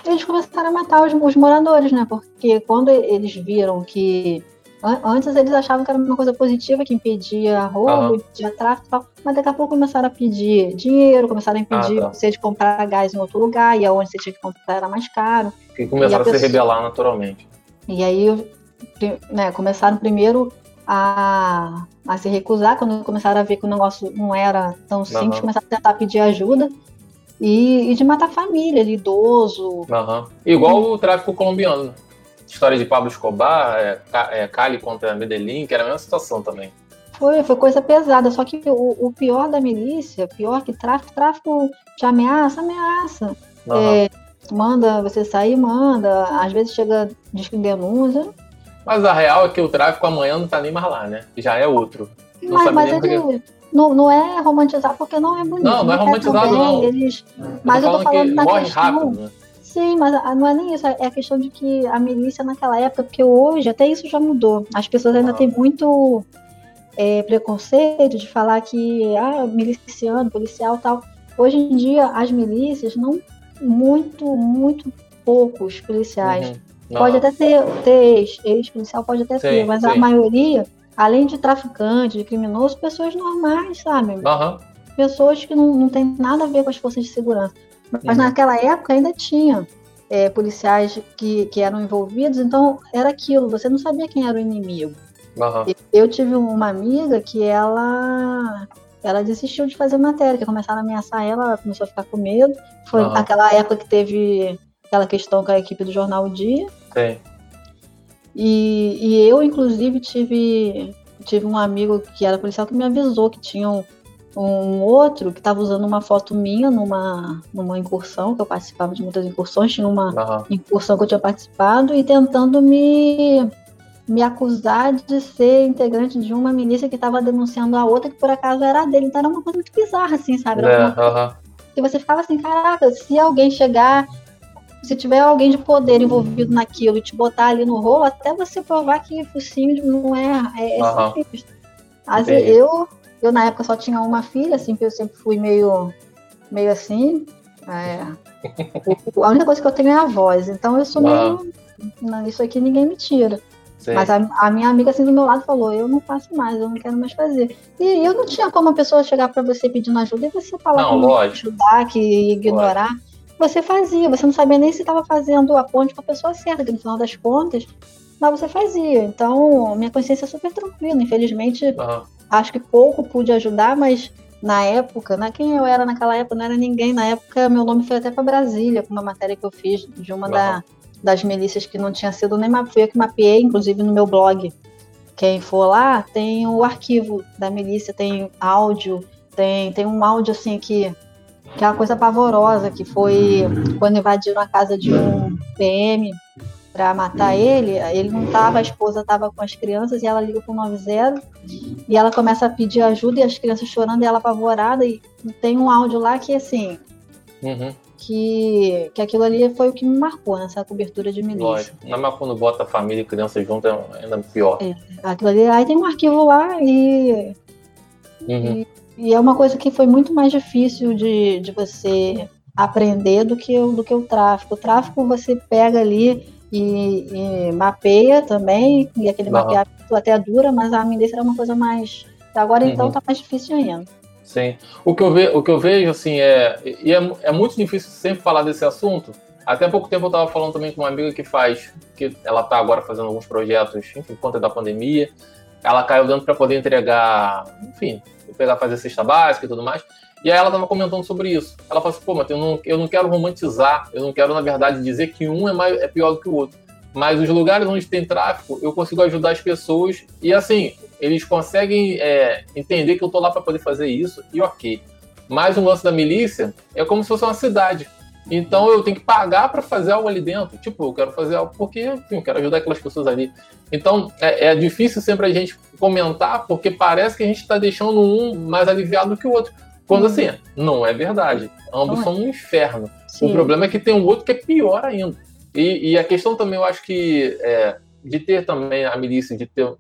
eles começaram a matar os, os moradores, né? Porque quando eles viram que. an- Antes eles achavam que era uma coisa positiva, que impedia roubo, impedia tráfico e tal. Mas daqui a pouco começaram a pedir dinheiro, começaram a impedir Ah, tá. você de comprar gás em outro lugar, e aonde você tinha que comprar era mais caro. Que começaram E a a se pessoa- rebelar naturalmente. E aí né, começaram primeiro a, a se recusar, quando começaram a ver que o negócio não era tão simples, Aham. começaram a tentar pedir ajuda. E, e de matar família, idoso, Aham. Igual o tráfico colombiano. História de Pablo Escobar, é, é, Cali contra Medellín, que era a mesma situação também. Foi, foi coisa pesada. Só que o, o pior da milícia, pior que tráfico, tráfico te ameaça, ameaça. Aham. É, manda você sair, manda. Às vezes chega, diz que denúncia. Mas a real é que o tráfico amanhã não tá nem mais lá, né? Já é outro. Não Mas, sabe mas nem ele não, não é romantizar porque não é bonito. Não, não é quer romantizado, não. Eles, Eu mas eu tô falando que da morre questão. rápido, né? Sim, mas a- não é nem isso. É a questão de que a milícia naquela época, porque hoje até isso já mudou. As pessoas ainda Ah. têm muito é, preconceito de falar que ah, miliciano, policial tal. Hoje em dia, as milícias não muito, muito poucos policiais. Uhum. Pode até ter, ter ex- ex-policial, pode até Sim, ter, mas a sim. maioria, além de traficantes, de criminosos, pessoas normais, sabe? Aham. pessoas que não, não tem nada a ver com as forças de segurança. Mas Uhum. naquela época ainda tinha é, policiais que, que eram envolvidos, então era aquilo, você não sabia quem era o inimigo. Aham. Eu tive uma amiga que ela ela desistiu de fazer matéria, que começaram a ameaçar ela, ela começou a ficar com medo. Foi Aham. aquela época que teve aquela questão com a equipe do Jornal o Dia. Sim. E, e eu, inclusive, tive, tive um amigo que era policial que me avisou que tinha um, um outro que estava usando uma foto minha numa, numa incursão, que eu participava de muitas incursões, tinha uma Aham. incursão que eu tinha participado, e tentando me, me acusar de ser integrante de uma milícia que estava denunciando a outra, que por acaso era a dele. Então era uma coisa muito bizarra, assim, sabe? Era É, uma aham. e você ficava assim, caraca, se alguém chegar, se tiver alguém de poder envolvido naquilo e te botar ali no rolo, até você provar que focinho não é, é, é. Às Entendi. vezes, eu, eu na época só tinha uma filha, assim, que eu sempre fui meio, meio assim. é, o- a única coisa que eu tenho é a voz, então eu sou meio. não, Isso aqui ninguém me tira. Sim. Mas a, a minha amiga assim do meu lado falou, eu não faço mais, eu não quero mais fazer. E eu não tinha como a pessoa chegar para você pedindo ajuda e você falar Não, que não lógico. ajudar, que ignorar. Você fazia, você não sabia nem se estava fazendo a ponte com a pessoa certa, que no final das contas, mas você fazia. Então, minha consciência é super tranquila. Infelizmente, Aham. acho que pouco pude ajudar, mas na época, né, quem eu era naquela época, não era ninguém. Na época, meu nome foi até para Brasília, com uma matéria que eu fiz de uma da- Aham. das milícias que não tinha sido nem fui eu que mapeei, inclusive no meu blog. Quem for lá, tem o arquivo da milícia, tem áudio, tem, tem um áudio assim que aquela coisa pavorosa que foi quando invadiram a casa de um PM para matar ele, ele não tava, a esposa tava com as crianças e ela liga pro 90 e ela começa a pedir ajuda e as crianças chorando e ela apavorada e tem um áudio lá que assim, Uhum. que, que aquilo ali foi o que me marcou nessa cobertura de milícia. Lógico. Não, mas quando bota família e criança junto é ainda pior. É. Aquilo ali, aí tem um arquivo lá e, Uhum. e é uma coisa que foi muito mais difícil de, de você aprender do que, o- do que o tráfico. O tráfico você pega ali e, e mapeia também, e aquele Aham. mapeamento até dura, mas a milícia era uma coisa mais. Agora então Uhum. tá mais difícil ainda. Sim. O que eu, ve, o que eu vejo, assim, é. E é, é muito difícil sempre falar desse assunto. Até há pouco tempo eu estava falando também com uma amiga que faz. que ela está agora fazendo alguns projetos, enfim, por conta da pandemia. Ela caiu dentro para poder entregar, enfim, pegar, fazer cesta básica e tudo mais. E aí ela estava comentando sobre isso. Ela falou assim, pô, Matheus, eu não, eu não quero romantizar, eu não quero, na verdade, dizer que um é, mais, é pior do que o outro. Mas os lugares onde tem tráfico, eu consigo ajudar as pessoas e, assim, eles conseguem é, entender que eu tô lá para poder fazer isso e ok. Mas o lance da milícia é como se fosse uma cidade. Então eu tenho que pagar para fazer algo ali dentro. Tipo, eu quero fazer algo porque, enfim, eu quero ajudar aquelas pessoas ali. Então é, é difícil sempre a gente comentar porque parece que a gente está deixando um mais aliviado do que o outro. Quando Uhum. assim, não é verdade. Ambos Não é. são um inferno. Sim. O problema é que tem um outro que é pior ainda. E, e a questão também, eu acho que é, de ter também a milícia, de ter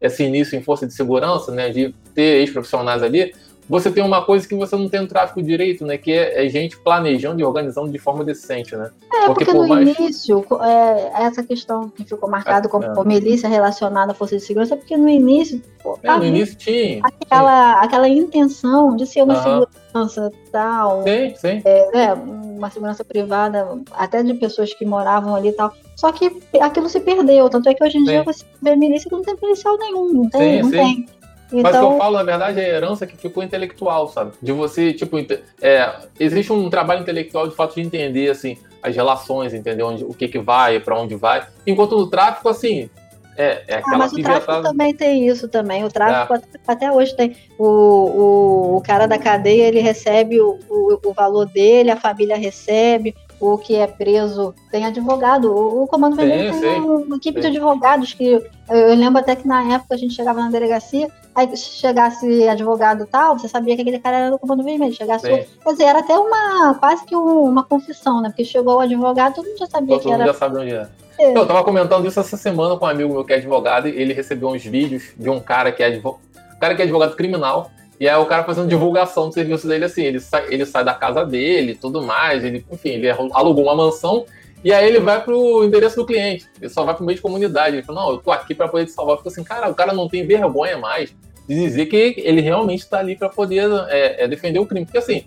esse início em força de segurança, né, de ter ex-profissionais ali, você tem uma coisa que você não tem no tráfico direito, né, que é, é gente planejando e organizando de forma decente, né? É, Porque porque, por no mais- início, é, essa questão que ficou marcada como É. milícia relacionada à força de segurança, é porque no início pô, É, no início tinha. aquela, aquela intenção de ser uma Aham. segurança tal, Sim, sim. né, uma segurança privada, até de pessoas que moravam ali e tal. Só que aquilo se perdeu. Tanto é que hoje em dia Sim. você vê milícia que não tem policial nenhum, não tem, Sim, não sim. tem. Mas o que eu Então, falo, na verdade, é a herança que ficou intelectual, sabe? De você, tipo, é, existe um trabalho intelectual de fato de entender, assim, as relações, entender onde, o que que vai, para onde vai. Enquanto no tráfico, assim, é, é ah, mas o tráfico pivetada- também tem isso também. O tráfico É. até, até hoje tem. O, o, o cara da cadeia, ele recebe o, o, o valor dele, a família recebe, o que é preso tem advogado. O, o Comando Vermelho tem uma equipe de advogados que eu, lembro até que na época a gente chegava na delegacia, aí se chegasse advogado tal, você sabia que aquele cara era do Comando Vermelho. Chegasse outro, quer dizer, era até uma quase que um- uma confissão, né? Porque chegou o advogado, todo mundo já sabia Todo que mundo era. já sabe onde é. É. Eu tava comentando isso essa semana com um amigo meu que é advogado, e ele recebeu uns vídeos de um cara que é advogado, cara que é advogado criminal, e aí o cara fazendo divulgação do serviço dele assim, ele sai, ele sai da casa dele, tudo mais, ele, enfim, ele alugou uma mansão, e aí ele vai pro endereço do cliente, ele só vai pro meio de comunidade, ele fala, não, eu tô aqui para poder te salvar, fica assim, cara, o cara não tem vergonha mais de dizer que ele realmente está ali para poder é, é, defender o crime, porque assim,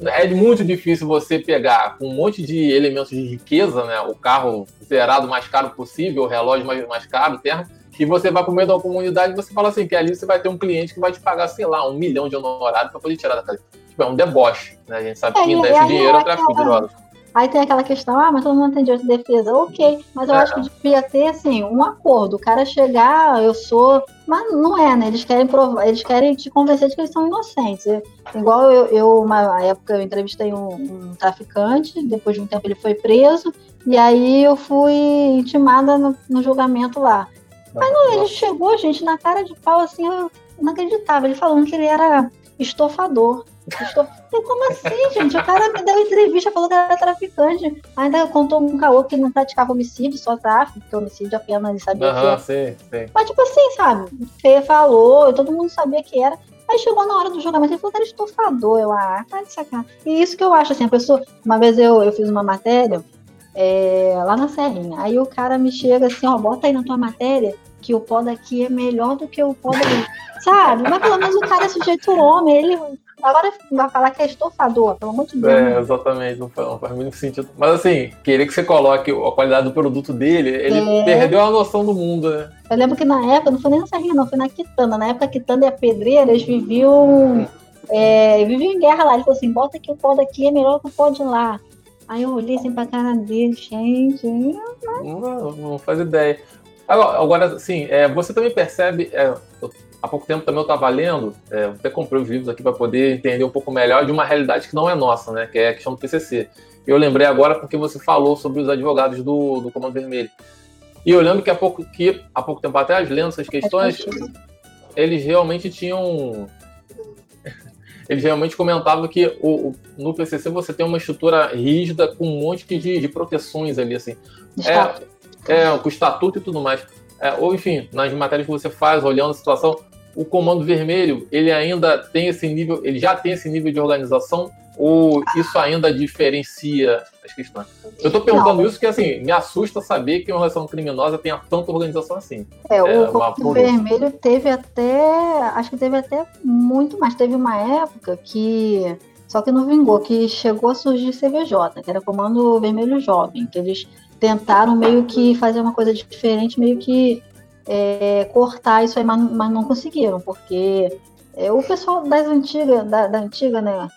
é muito difícil você pegar com um monte de elementos de riqueza, né? O carro zerado mais caro possível, o relógio mais, mais caro, terra, e você vai pro meio da comunidade e você fala assim, que ali você vai ter um cliente que vai te pagar, sei lá, um milhão de honorário para poder tirar da casa. Tipo, é um deboche, né? A gente sabe É, que e investe aí dinheiro é tráfico de drogas. Aí tem aquela questão, ah, mas todo mundo tem direito de defesa. Ok, mas eu É. acho que devia ter, assim, um acordo. O cara chegar, eu sou. Mas não é, né? Eles querem provar, eles querem te convencer de que eles são inocentes. É Igual eu, eu uma época, eu entrevistei um, um traficante, depois de um tempo ele foi preso, e aí eu fui intimada no, no julgamento lá. Mas não, ele chegou, gente, na cara de pau, assim, eu não acreditava. Ele falando que ele era estofador. Estof... Eu, como assim, gente? O cara me deu entrevista, falou que era traficante. Ainda contou um caô que não praticava homicídio, só tráfico, porque homicídio apenas ele sabia que Aham, era. sim, sim. Mas, tipo assim, sabe? Fê falou, todo mundo sabia que era. Aí chegou na hora do julgamento, ele falou que era estofador. Eu, ah, tá de sacanagem. E isso que eu acho, assim, a pessoa. Uma vez eu, eu fiz uma matéria é, lá na Serrinha. Aí o cara me chega assim, ó, bota aí na tua matéria que o pó daqui é melhor do que o pó dali. Sabe? Mas pelo menos o cara é sujeito homem, ele. Agora vai falar que é estofador, pelo amor de Deus. É, exatamente, não faz, não faz muito sentido. Mas assim, querer que você coloque a qualidade do produto dele, ele É. perdeu a noção do mundo, né? Eu lembro que na época, não foi nem na Serrinha, não, foi na Quitanda. Na época, a Quitanda e a Pedreira, eles viviam, é, viviam em guerra lá. Ele falou assim: bota que o pó daqui é melhor que o pó de lá. Aí eu olhei assim pra cara dele, gente. Não, não faz ideia. Agora, agora assim, é, você também percebe, é, eu há pouco tempo também eu estava lendo, é, até comprei os livros aqui para poder entender um pouco melhor de uma realidade que não é nossa, né? Que é a questão do PCC. Eu lembrei agora porque você falou sobre os advogados do, do Comando Vermelho. E eu lembro que há pouco, que, há pouco tempo atrás, lendo essas questões, eles realmente tinham. Eles realmente comentavam que o, o, no PCC você tem uma estrutura rígida com um monte de, de proteções ali, assim. É, é, com estatuto e tudo mais. É, ou, enfim, nas matérias que você faz, olhando a situação, o Comando Vermelho, ele ainda tem esse nível, ele já tem esse nível de organização ou isso ainda diferencia as questões? Eu estou perguntando não. isso porque, assim, me assusta saber que uma relação criminosa tenha tanta organização assim. É, é o Corpo Vermelho teve até, acho que teve até muito mais. Teve uma época que, só que não vingou, que chegou a surgir CVJ, que era Comando Vermelho Jovem, que eles tentaram meio que fazer uma coisa diferente, meio que é, cortar isso aí, mas, mas não conseguiram, porque é, o pessoal das antigas, da, da antiga, né,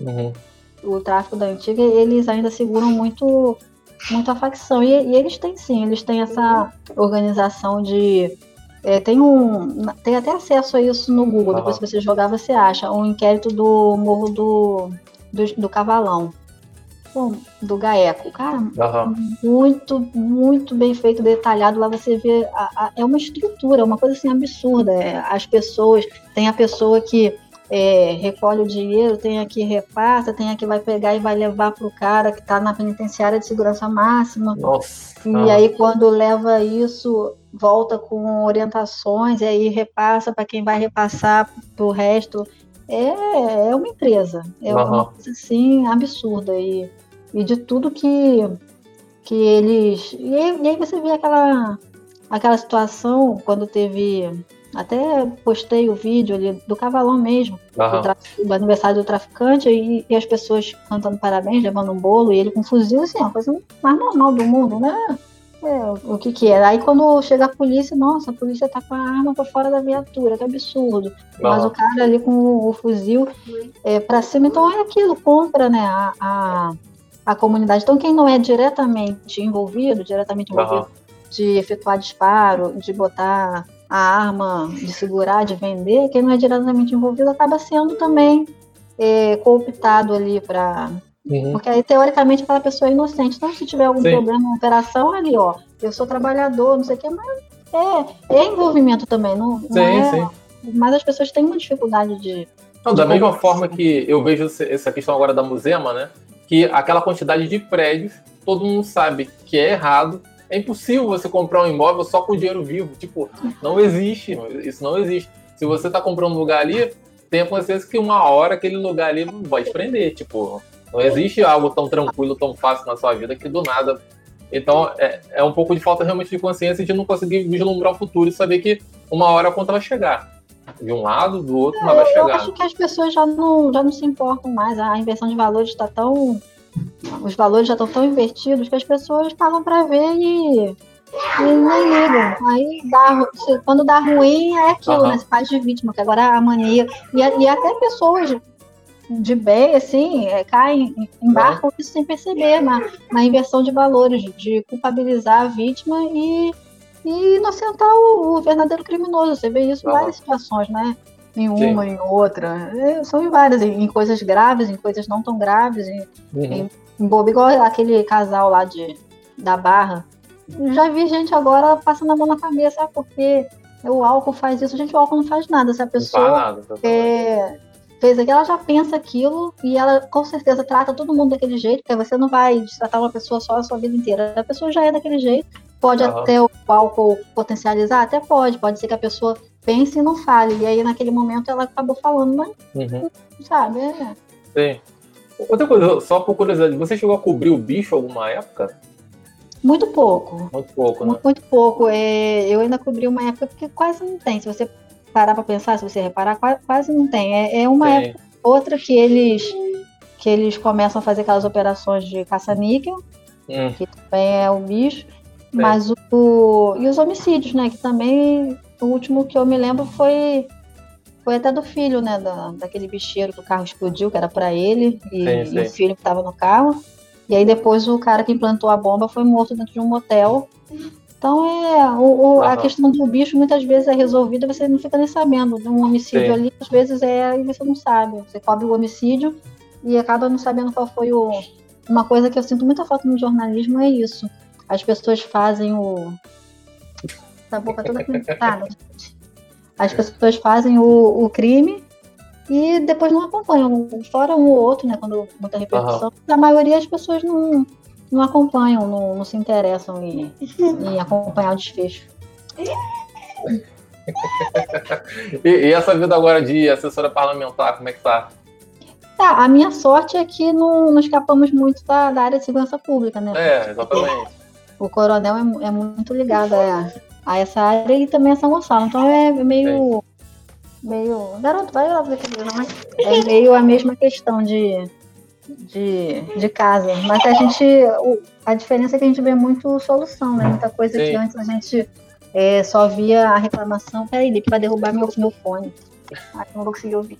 Uhum. O tráfico da antiga, eles ainda seguram muito, muito a facção. E, e eles têm sim, eles têm essa organização de. É, tem um. Tem até acesso a isso no Google, uhum. depois se você jogar, você acha. Um inquérito do Morro do, do, do Cavalão. Bom, do Gaeco. Cara, uhum. muito, muito bem feito, detalhado. Lá você vê. A, a, é uma estrutura, uma coisa assim absurda. É, as pessoas. Tem a pessoa que é, recolhe o dinheiro, tem aqui repassa, tem aqui vai pegar e vai levar para o cara que está na penitenciária de segurança máxima. Nossa. E ah. aí quando leva isso, volta com orientações e aí repassa para quem vai repassar para o resto. É, é uma empresa, é uhum. uma coisa assim absurda e, e de tudo que que eles e aí, e aí você vê aquela aquela situação quando teve até postei o vídeo ali do cavalão mesmo, do, do, aniversário do traficante, e, e, as pessoas cantando parabéns, levando um bolo, e ele com fuzil, assim, a coisa mais normal do mundo, né? É, o que que era. Aí quando chega a polícia, nossa, a polícia tá com a arma pra fora da viatura, que absurdo. Mas o cara ali com o, o fuzil é, pra cima, então é aquilo, compra, né, a, a, a, comunidade. Então quem não é diretamente envolvido, diretamente envolvido de efetuar disparo, de botar a arma de segurar, de vender, quem não é diretamente envolvido acaba sendo também é, cooptado ali para. Uhum. Porque aí, teoricamente, aquela pessoa é inocente. Então, se tiver algum Sim. problema na operação, ali, ó, eu sou trabalhador, não sei o quê, mas é, é envolvimento também, não, sim, não é, sim. Mas as pessoas têm uma dificuldade de. Não, da mesma forma que eu vejo essa questão agora da Musema, né? Que aquela quantidade de prédios, todo mundo sabe que é errado, é impossível você comprar um imóvel só com dinheiro vivo. Tipo, não existe. Isso não existe. Se você está comprando um lugar ali, tenha consciência que uma hora aquele lugar ali vai te prender. Tipo, não existe algo tão tranquilo, tão fácil na sua vida que do nada. Então, é, é um pouco de falta realmente de consciência de não conseguir vislumbrar o futuro e saber que uma hora a conta vai chegar. De um lado, do outro, mas vai chegar. Eu acho que as pessoas já não, já não se importam mais. A inversão de valores está tão os valores já estão tão invertidos que as pessoas pagam para ver e, e nem ligam. Aí dá, quando dá ruim é aquilo, uhum. né? Se faz de vítima, que agora a mania. E, e até pessoas de bem, assim, é, caem, embarcam isso sem perceber na, na inversão de valores, de culpabilizar a vítima e, e inocentar o, o verdadeiro criminoso. Você vê isso em várias situações, né? em uma, Sim. em outra. É, são em várias, em, em, coisas graves, em coisas não tão graves, em, uhum. em, em bobo, igual aquele casal lá de, da Barra. Já vi gente agora passando a mão na cabeça, porque o álcool faz isso. Gente, o álcool não faz nada. Se a pessoa nada, é, fez aquilo, ela já pensa aquilo e ela com certeza trata todo mundo daquele jeito, porque você não vai tratar uma pessoa só a sua vida inteira. A pessoa já é daquele jeito. Pode uhum. até o álcool potencializar? Até pode. Pode ser que a pessoa pense e não fale. E aí, naquele momento, ela acabou falando, mas, uhum. sabe? É. Sim. Outra coisa, só por curiosidade, você chegou a cobrir o bicho alguma época? Muito pouco. Muito pouco, né? Muito, muito pouco. É, eu ainda cobri uma época porque quase não tem. Se você parar para pensar, se você reparar, quase, quase não tem. É, é uma Sim. época outra que eles que eles começam a fazer aquelas operações de caça-níquel, hum. que também é o bicho. Mas o, e os homicídios, né, que também o último que eu me lembro foi foi até do filho, né, da, daquele bicheiro que o carro explodiu, que era para ele, e, sim, sim. e, o filho que estava no carro. E aí depois o cara que implantou a bomba foi morto dentro de um motel Então é o, o, a questão do bicho muitas vezes é resolvida, você não fica nem sabendo. Um homicídio Sim. ali, às vezes é e você não sabe. Você cobre o homicídio e acaba não sabendo qual foi o. Uma coisa que eu sinto muita falta no jornalismo é isso. As pessoas fazem o. Tá a boca toda pintada, As pessoas fazem o, o crime e depois não acompanham. Fora um ou outro, né? Quando muita repercussão. Uhum. A maioria das pessoas não, não acompanham, não, não se interessam em, em acompanhar o desfecho. e, e, essa vida agora de assessora parlamentar, como é que tá? Tá, a minha sorte é que não, não escapamos muito da, da, área de segurança pública, né? É, exatamente. O coronel é, é muito ligado a, a, essa área e também a São Gonçalo. Então é meio. meio. Garoto, vai lá ver que É meio a mesma questão de de, de casa. Mas a gente. A diferença é que a gente vê muito solução, né? Muita coisa Sim. que antes a gente é, só via a reclamação. Peraí, Lipe, vai derrubar meu, meu fone. Ah, não vou conseguir ouvir.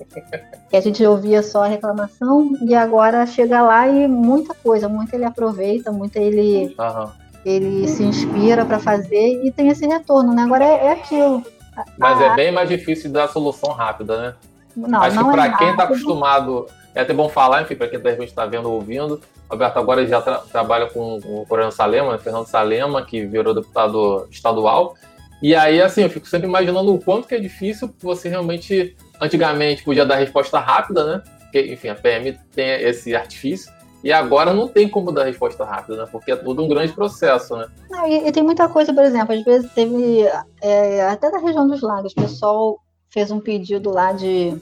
Que a gente ouvia só a reclamação e agora chega lá e muita coisa, muito ele aproveita, muito ele, uhum. Ele se inspira para fazer e tem esse retorno, né? Agora é, é aquilo. Mas é bem mais difícil dar solução rápida, né? Não, Acho não que para é quem está acostumado é até bom falar, enfim, para quem de repente está vendo ou ouvindo. Roberto agora já tra trabalha com, com o Coronel Salema, né, Fernando Salema, que virou deputado estadual. E aí, assim, eu fico sempre imaginando o quanto que é difícil você realmente, antigamente, podia dar resposta rápida, né? Porque, enfim, a PM tem esse artifício. E agora não tem como dar resposta rápida, né? Porque é tudo um grande processo, né? Não, e, e, tem muita coisa, por exemplo, às vezes teve, é, até da região dos lagos, o pessoal fez um pedido lá de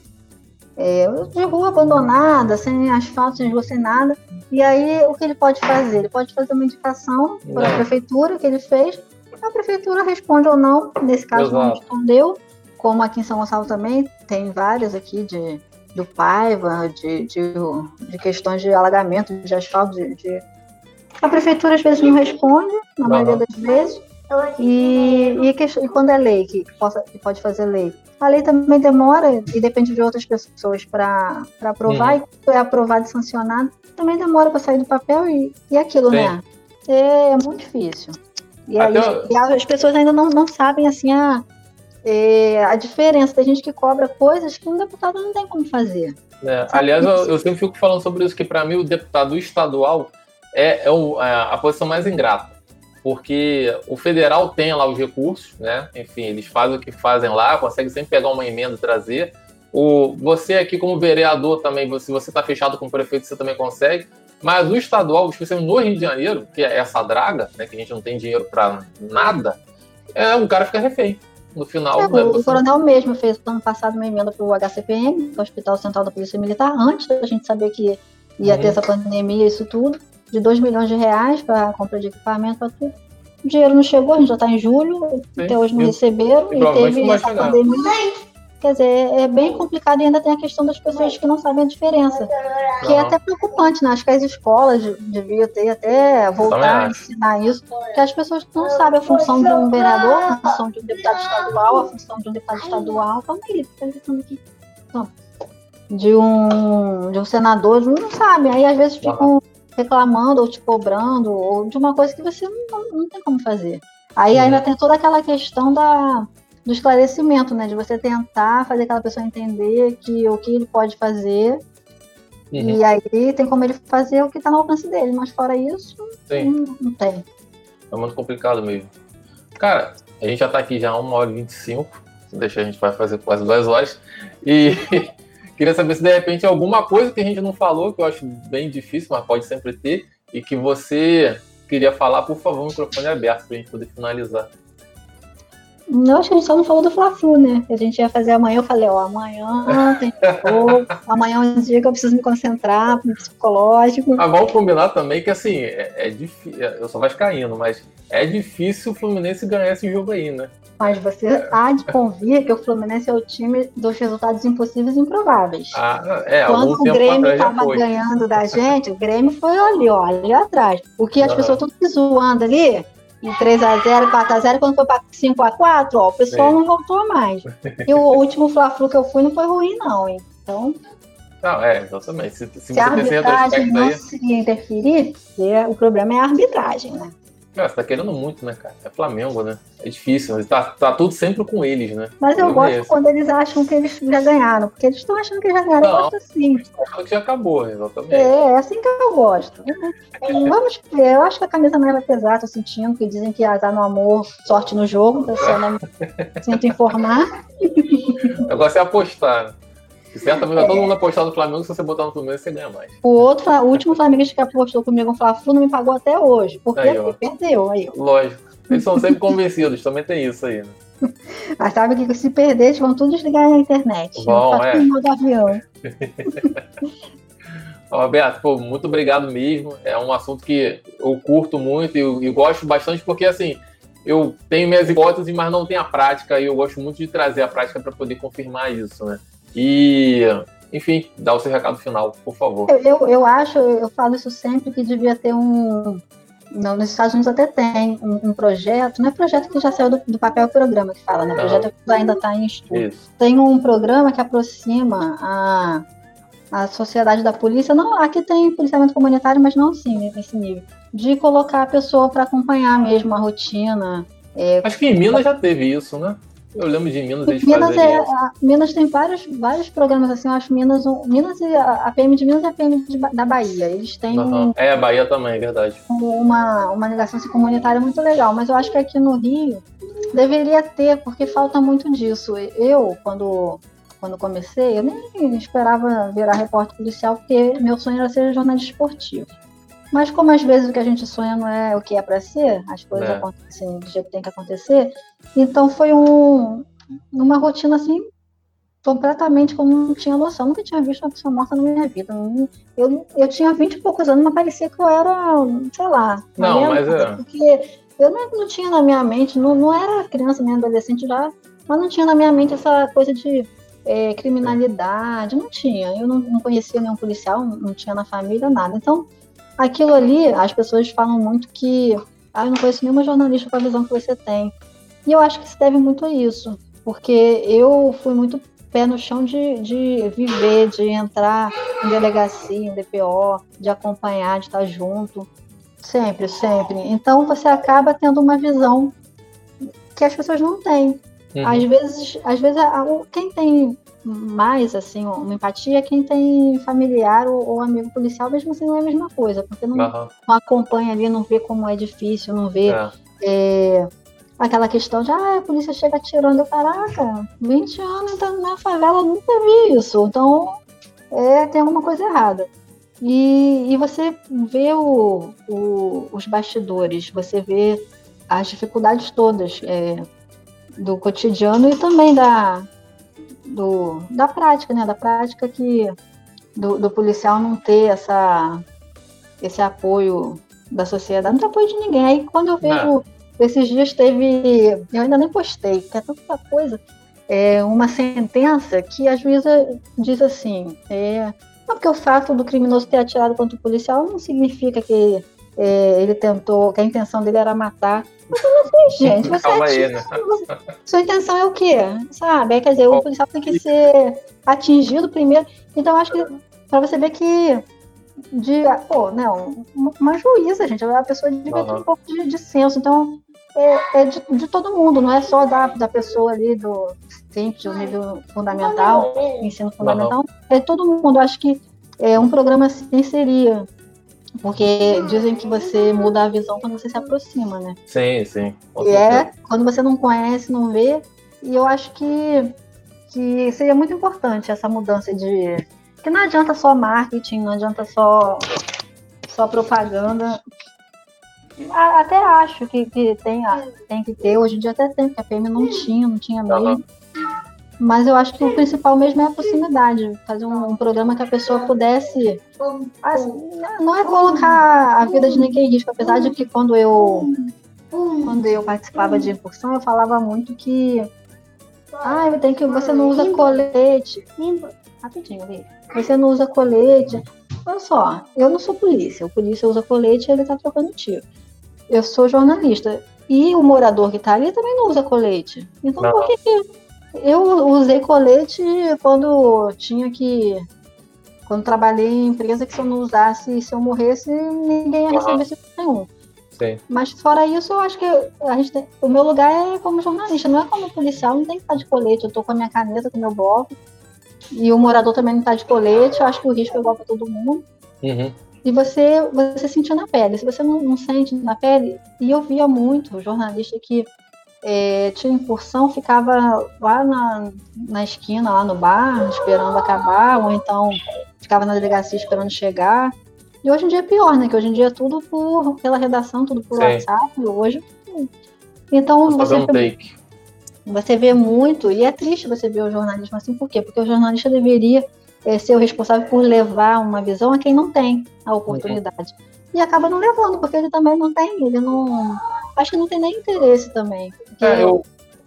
é, de rua abandonada, sem asfalto, sem rua, sem nada. E aí, o que ele pode fazer? Ele pode fazer uma indicação para a prefeitura que ele fez. A prefeitura responde ou não. Nesse caso, Exato. não respondeu. Como aqui em São Gonçalo também, tem várias aqui de, do Paiva, de, de, de questões de alagamento, de asfalto. De, de... A prefeitura às vezes não responde, na maioria das vezes. E, e, que, e, quando é lei, que, possa, que pode fazer lei, a lei também demora e depende de outras pessoas para aprovar, uhum. e é aprovado e sancionado, também demora para sair do papel e, e aquilo, Sim. né? É, é, muito difícil. E, aí, e, as pessoas ainda não, não sabem assim a, é, a diferença. Tem gente que cobra coisas que um deputado não tem como fazer. É, aliás, eu, eu, sempre fico falando sobre isso, que para mim o deputado estadual é, é, o, é a posição mais ingrata porque o federal tem lá os recursos, né? Enfim, eles fazem o que fazem lá, conseguem sempre pegar uma emenda e trazer. O, você aqui como vereador também, se você está fechado com o prefeito, você também consegue. Mas o estadual, especialmente no Rio de Janeiro, que é essa draga, né, que a gente não tem dinheiro para nada, é um cara fica refém. No final, é, né, o, você... coronel mesmo fez ano passado uma emenda para o HCPM, o Hospital Central da Polícia Militar, antes da gente saber que ia uhum. ter essa pandemia e isso tudo de 2 milhões de reais para compra de equipamento, para tudo. O dinheiro não chegou, a gente já está em julho, Sim. até hoje não receberam, e, e teve essa chegar. pandemia. Quer dizer, é bem complicado e ainda tem a questão das pessoas que não sabem a diferença. Que é até preocupante, né? Acho que as escolas deviam ter até voltar a ensinar isso, que as pessoas não sabem a função de um vereador, a função de um deputado estadual, a função de um deputado estadual. Calma aí, tá gritando aqui. Então, de um, de um senador, não sabem. Aí às vezes ficam reclamando ou te cobrando ou de uma coisa que você não, não tem como fazer. Aí ainda tem toda aquela questão da, do esclarecimento, né? De você tentar fazer aquela pessoa entender que o que ele pode fazer. Uhum. E aí tem como ele fazer o que está no alcance dele, mas fora isso, não, não, tem. É muito complicado mesmo. Cara, a gente já está aqui já uma hora e 25. Se deixar, a gente vai fazer quase duas horas. E Queria saber se de repente alguma coisa que a gente não falou, que eu acho bem difícil, mas pode sempre ter, e que você queria falar, por favor, o microfone aberto para a gente poder finalizar. Não, acho que a gente só não falou do Fla-Flu, né? A gente ia fazer amanhã, eu falei, ó, amanhã tem jogo, amanhã é um dia que eu preciso me concentrar no psicológico. Ah, vamos combinar também que, assim, é, é difícil, eu sou vascaíno, mas é difícil o Fluminense ganhar esse jogo aí, né? Mas você há de convir que o Fluminense é o time dos resultados impossíveis e improváveis. Ah, é, Quando o Grêmio estava ganhando da gente, o Grêmio foi ali, ó, ali atrás. O que as uhum. pessoas estão zoando ali, em 3x0, 4x0, quando foi para 5x4, ó, o pessoal Sim. não voltou mais. E o último Fla-Flu que eu fui não foi ruim, não, hein? Então. Não, é, exatamente. Se, se, se a arbitragem não aí... se interferir, o problema é a arbitragem, né? Cara, você tá querendo muito, né, cara? É Flamengo, né? É difícil, tá, tá tudo sempre com eles, né? Mas eu gosto é quando eles acham que eles já ganharam, porque eles estão achando que já ganharam. Não, eu gosto assim. Achando que já acabou, exatamente. É, é assim que eu gosto. Vamos ver, eu acho que a camisa mais vai pesar, tô sentindo, que dizem que azar no amor, sorte no jogo, eu não sinto informar. O negócio é apostar, né? Certamente vai todo mundo apostar no Flamengo, se você botar no Fluminense, você ganha mais. O outro, o último Flamengo que apostou comigo no Fla-Flu não me pagou até hoje. Porque aí, perdeu. Aí. Lógico. Eles são sempre convencidos, também tem isso aí, né? Mas sabe que se perder, eles vão tudo desligar na internet. Bom, é. modo avião. Roberto, pô, muito obrigado mesmo. É um assunto que eu curto muito e, e gosto bastante porque, assim, eu tenho minhas hipóteses, mas não tenho a prática e eu gosto muito de trazer a prática para poder confirmar isso, né? E, enfim, dá o seu recado final, por favor. Eu, eu acho, eu falo isso sempre, que devia ter um. Não, nos Estados Unidos até tem um, um projeto, não é projeto que já saiu do, do papel programa que fala, né? O projeto que ainda está em estudo. Isso. Tem um programa que aproxima a, a sociedade da polícia. Não, aqui tem policiamento comunitário, mas não assim, nesse nível. De colocar a pessoa para acompanhar mesmo a rotina. É, Acho que em Minas já teve isso, né? Eu lembro de Minas, eles Minas, é, a, Minas tem vários, vários programas assim, eu acho Minas, um, Minas e a, a PM de Minas e a PM de, da Bahia. Eles têm uhum. um, É, a Bahia também, é verdade. Uma, uma ligação assim, comunitária muito legal, mas eu acho que aqui no Rio deveria ter, porque falta muito disso. Eu, quando, quando comecei, eu nem esperava virar repórter policial, porque meu sonho era ser jornalista esportivo. Mas como às vezes o que a gente sonha não é o que é para ser, as coisas é. acontecem do jeito que tem que acontecer, então foi um, uma rotina assim completamente como não tinha noção. Nunca tinha visto uma pessoa morta na minha vida. Eu, eu tinha vinte e poucos anos, mas parecia que eu era, sei lá. Não, mas é. Porque eu não, não tinha na minha mente, não, não era criança nem adolescente já, mas não tinha na minha mente essa coisa de é, criminalidade, não tinha. Eu não, não conhecia nenhum policial, não tinha na família, nada. Então, Aquilo ali, as pessoas falam muito que ah, eu não conheço nenhuma jornalista com a visão que você tem. E eu acho que se deve muito a isso, porque eu fui muito pé no chão de, de viver, de entrar em delegacia, em DPO, de acompanhar, de estar junto, sempre, sempre. Então você acaba tendo uma visão que as pessoas não têm. Uhum. Às vezes, às vezes quem tem mais assim uma empatia quem tem familiar ou, ou, amigo policial, mesmo assim não é a mesma coisa, porque não, uhum. não acompanha ali, não vê como é difícil, não vê é. É, aquela questão de ah, a polícia chega atirando, caraca, 20 anos na favela, nunca vi isso, então é, tem alguma coisa errada. E, e você vê o, o, os bastidores, você vê as dificuldades todas é, do cotidiano e também da, do, da prática, né? Da prática que do, do, policial não ter essa, esse apoio da sociedade, não tem apoio de ninguém. Aí quando eu vejo, não. esses dias teve, eu ainda nem postei, que é tanta coisa, é uma sentença que a juíza diz assim, é, não porque o fato do criminoso ter atirado contra o policial não significa que é, ele tentou, que a intenção dele era matar. Mas eu não sei, gente. Você Calma aí, né? Sua intenção é o quê? Sabe? quer dizer, o policial tem que ser atingido primeiro. Então, acho que para você ver que de, pô, não, uma juíza, gente, a pessoa devia uhum. ter um pouco de, de senso. Então, é, é de, de, todo mundo, não é só da, da pessoa ali do simples, do nível fundamental, ensino fundamental, uhum. é todo mundo. Acho que é, um programa assim seria porque dizem que você muda a visão quando você se aproxima, né? Sim, sim. E é quando você não conhece, não vê. E eu acho que, que seria muito importante essa mudança de. Que não adianta só marketing, não adianta só, só propaganda. Até acho que, que tem, tem que ter, hoje em dia até tem, porque a PM não tinha, não tinha mesmo. Uhum. Mas eu acho que o principal mesmo é a proximidade. Fazer um, um programa que a pessoa pudesse. Assim, não é colocar a vida de ninguém em risco, apesar de que quando eu. Quando eu participava de incursão, eu falava muito que. Ah, tem que. Você não usa colete. Rapidinho, Lê. Você não usa colete. Olha só, eu não sou polícia. O polícia usa colete e ele tá trocando tiro. Eu sou jornalista. E o morador que tá ali também não usa colete. Então não. por que, que eu usei colete quando tinha que. Quando trabalhei em empresa que se eu não usasse, se eu morresse, ninguém ia receber uhum. nenhum. Sim. Mas fora isso, eu acho que a gente tem, o meu lugar é como jornalista, não é como policial, não tem que estar de colete. Eu tô com a minha caneta, com o meu bloco. E o morador também não está de colete, eu acho que o risco é igual para todo mundo. Uhum. E você, você sentiu na pele. Se você não, não sente na pele, e eu via muito jornalista que é, tinha incursão, ficava lá na, na esquina, lá no bar, esperando acabar, ou então ficava na delegacia esperando chegar. E hoje em dia é pior, né? Que hoje em dia é tudo por, pela redação, tudo por Sim. WhatsApp. Hoje. Então você. Um take. Você vê muito, e é triste você ver o jornalismo assim, por quê? Porque o jornalista deveria é, ser o responsável por levar uma visão a quem não tem a oportunidade. Uhum. E acaba não levando, porque ele também não tem, ele não. Acho que não tem nem interesse também. É, eu,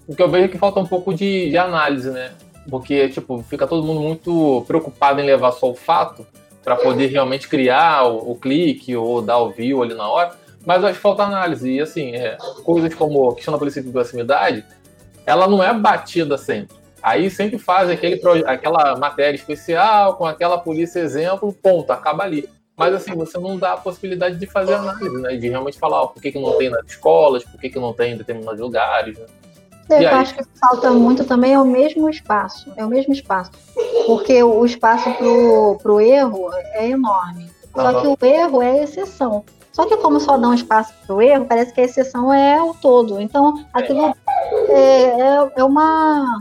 o que eu vejo é que falta um pouco de, de análise, né? Porque, tipo, fica todo mundo muito preocupado em levar só o fato para poder realmente criar o, o, clique ou dar o view ali na hora. Mas acho que falta análise. E, assim, é, coisas como a questão da polícia de proximidade, ela não é batida sempre. Aí sempre faz aquele, aquela matéria especial com aquela polícia exemplo, ponto, acaba ali. Mas assim, você não dá a possibilidade de fazer análise, né? De realmente falar ó, por que, que não tem nas escolas, por que, que não tem em determinados lugares. Né? Eu e acho aí... que falta muito também é o mesmo espaço. É o mesmo espaço. Porque o espaço pro, pro erro é enorme. Só uhum. que o erro é a exceção. Só que como só dá um espaço para o erro, parece que a exceção é o todo. Então, aquilo é, é, é uma,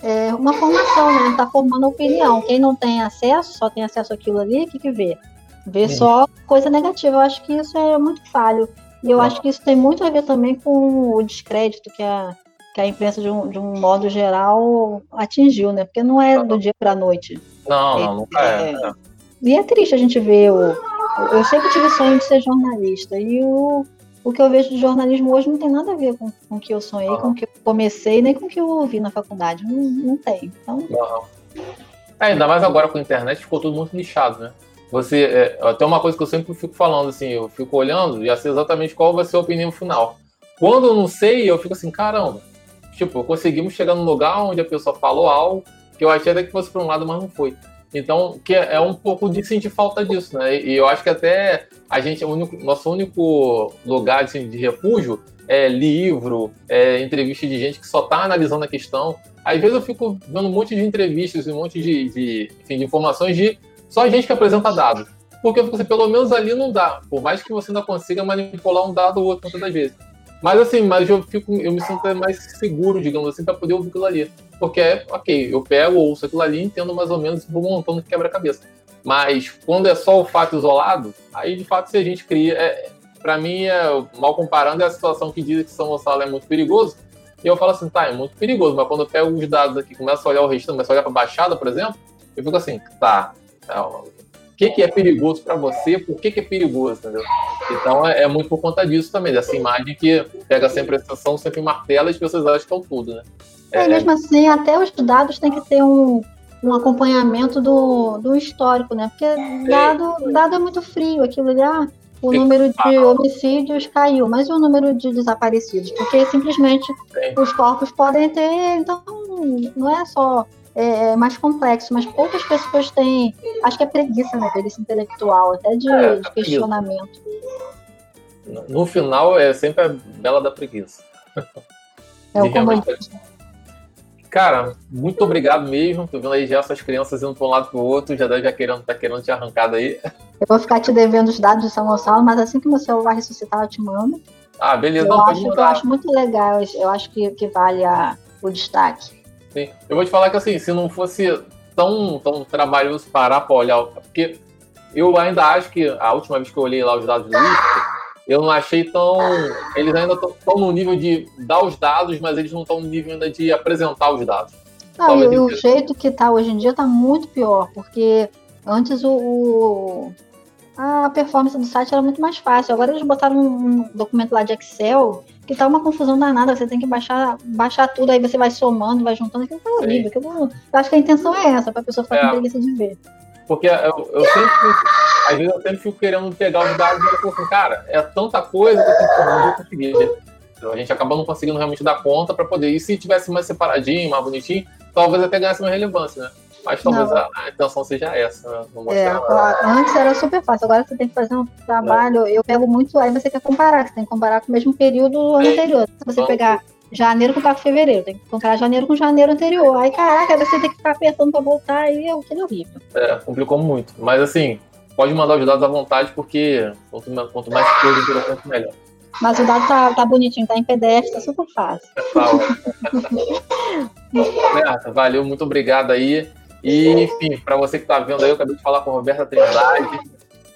é uma formação, né? Está formando opinião. Quem não tem acesso, só tem acesso àquilo ali, o que, que vê? Vê só coisa negativa. Eu acho que isso é muito falho. E eu acho que isso tem muito a ver também com o descrédito que a, que a imprensa, de um, de um modo geral, atingiu, né? Porque não é do dia para a noite. Não, não, não é. é. E é triste a gente ver o, eu sempre tive sonho de ser jornalista. E o, o que eu vejo de jornalismo hoje não tem nada a ver com, com o que eu sonhei, uhum. com o que eu comecei, nem com o que eu ouvi na faculdade. Não, não tem. Então... Uhum. É, ainda mais agora com a internet ficou tudo muito nichado, né? Você, é, até uma coisa que eu sempre fico falando, assim, eu fico olhando e já sei exatamente qual vai ser a opinião final. Quando eu não sei, eu fico assim, caramba, tipo, conseguimos chegar num lugar onde a pessoa falou algo que eu achei até que fosse para um lado, mas não foi. Então, que é, um pouco de sentir falta disso, né? E eu acho que até a gente, único, nosso único lugar assim, de refúgio é livro, é entrevista de gente que só está analisando a questão. Às vezes eu fico dando um monte de entrevistas um monte de, de, enfim, de informações de só gente que apresenta dados. Porque fico assim, pelo menos ali não dá. Por mais que você ainda consiga manipular um dado ou outro muitas das vezes. Mas assim, mas eu fico, eu me sinto mais seguro, digamos assim, para poder ouvir aquilo ali. Porque é, ok, eu pego, ouço aquilo ali, entendo mais ou menos vou montando quebra-cabeça. Mas quando é só o fato isolado, aí de fato se a gente cria. É, para mim, é, mal comparando, é a situação que diz que São Gonçalo é muito perigoso. E eu falo assim, tá, é muito perigoso, mas quando eu pego os dados aqui, começo a olhar o resto, começo a olhar para Baixada, por exemplo, eu fico assim, tá, tá que, que é perigoso para você, por que, que é perigoso, entendeu? Então é, é, muito por conta disso também, dessa imagem que pega sempre a sensação, sempre martela e as pessoas acham que é tudo, né? É, é, mesmo assim, até os dados têm que ter um, um acompanhamento do, do histórico, né? Porque dado, dado é muito frio, aquilo ali, ah, o número de homicídios caiu, mas e o número de desaparecidos? Porque simplesmente Sim. os corpos podem ter, então não é só é, é, mais complexo, mas poucas pessoas têm. Acho que é preguiça, né? Preguiça intelectual, até de, é, de questionamento. No final é sempre a bela da preguiça. É o comodismo. Cara, muito obrigado mesmo. Tô vendo aí já essas crianças indo para um lado para o outro, já deve já querendo, tá querendo te arrancar daí. Eu vou ficar te devendo os dados de São Gonçalo, mas assim que meu celular ressuscitar, eu te mando. Ah, beleza. Eu, Não, acho, eu acho muito legal, eu acho que, que vale a, o destaque. Sim. Eu vou te falar que assim, se não fosse tão, tão trabalhoso parar para olhar, porque eu ainda acho que a última vez que eu olhei lá os dados do ISPA, eu não achei tão. Eles ainda estão no nível de dar os dados, mas eles não estão no nível ainda de apresentar os dados. Não, e o jeito que está hoje em dia está muito pior, porque antes o, o, a performance do site era muito mais fácil. Agora eles botaram um documento lá de Excel que tá uma confusão danada, você tem que baixar, baixar tudo, aí você vai somando, vai juntando, aquilo tá horrível. Aquilo, eu acho que a intenção é essa, pra pessoa ficar é. com preguiça de ver. Porque eu, eu sempre, às vezes eu sempre fico querendo pegar os dados e eu fico assim, cara, é tanta coisa que eu tenho não conseguir. A gente acaba não conseguindo realmente dar conta para poder. E se tivesse mais separadinho, mais bonitinho, talvez até ganhasse mais relevância, né? Mas talvez a, a, intenção seja essa, né? É. Antes era super fácil, agora você tem que fazer um trabalho. É. Eu pego muito, aí você quer comparar, você tem que comparar com o mesmo período do ano anterior. Se você pegar janeiro com fevereiro, tem que comparar janeiro com janeiro anterior. Aí, caraca, você tem que ficar apertando pra voltar, aí é aquele horrível. É, complicou muito. Mas assim, pode mandar os dados à vontade, porque quanto, quanto mais coisa interessante, melhor. Mas o dado tá, tá bonitinho, tá em PDF, tá super fácil. Roberta, valeu, muito obrigado aí. E, enfim, para você que tá vendo aí, eu acabei de falar com a Roberta Trindade.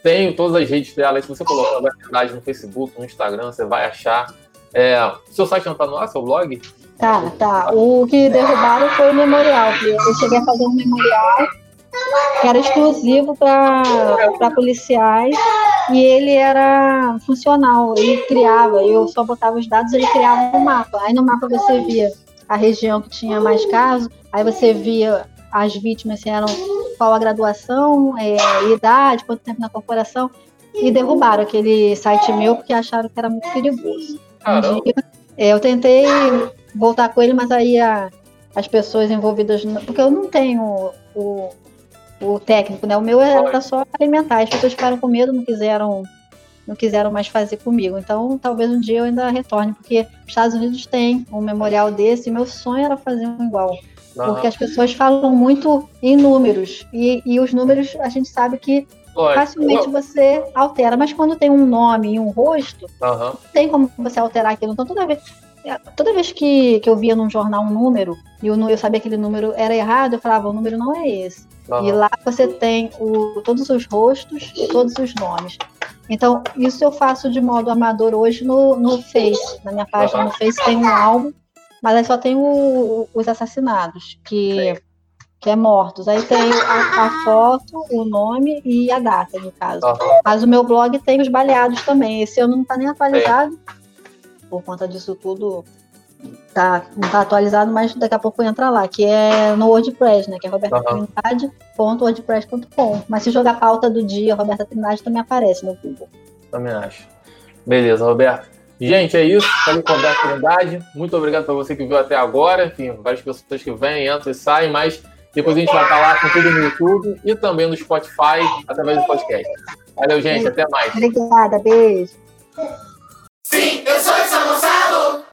Tenho todas as redes dela, se você colocar Roberta Trindade no Facebook, no Instagram, você vai achar. É, seu site não tá no ar, seu blog? Tá, tá. O que derrubaram foi o memorial. Eu cheguei a fazer um memorial que era exclusivo para policiais e ele era funcional, ele criava, eu só botava os dados, ele criava um mapa. Aí no mapa você via a região que tinha mais casos, aí você via as vítimas, se eram qual a graduação, é, idade, quanto tempo na corporação, e derrubaram aquele site meu porque acharam que era muito perigoso. Um dia, é, eu tentei voltar com ele, mas aí a, as pessoas envolvidas, porque eu não tenho o, o técnico, né? O meu era só alimentar. As pessoas ficaram com medo, não quiseram não quiseram mais fazer comigo. Então, talvez um dia eu ainda retorne, porque os Estados Unidos têm um memorial desse, e meu sonho era fazer um igual. Porque as pessoas falam muito em números, e, e os números a gente sabe que facilmente você altera, mas quando tem um nome e um rosto, uhum. tem como você alterar aquilo. Então, toda vez, toda vez que, que eu via num jornal um número, e eu, eu sabia que aquele número era errado, eu falava, o número não é esse. Uhum. E lá você tem o, todos os rostos e todos os nomes. Então, isso eu faço de modo amador hoje no, no Face. Na minha página no Face tem um álbum, mas aí só tem o, os assassinados, que, que é mortos. Aí tem a, a, foto, o nome e a data, no caso. Uhum. Mas o meu blog tem os baleados também. Esse ano não está nem atualizado. Sim. Por conta disso tudo, tá, não tá atualizado, mas daqui a pouco entra lá, que é no WordPress, né? Que é robertatrindade.wordpress.com. Mas se jogar pauta do dia, Roberta Trindade também aparece no Google. Também acho. Beleza, Roberto. Gente, é isso. Falei com Roberto Trindade. Muito obrigado para você que viu até agora. Enfim, várias pessoas que vêm, entram e saem, mas depois a gente vai estar lá com tudo no YouTube e também no Spotify, através do podcast. Valeu, gente. Até mais. Obrigada. Beijo. Sim, eu sou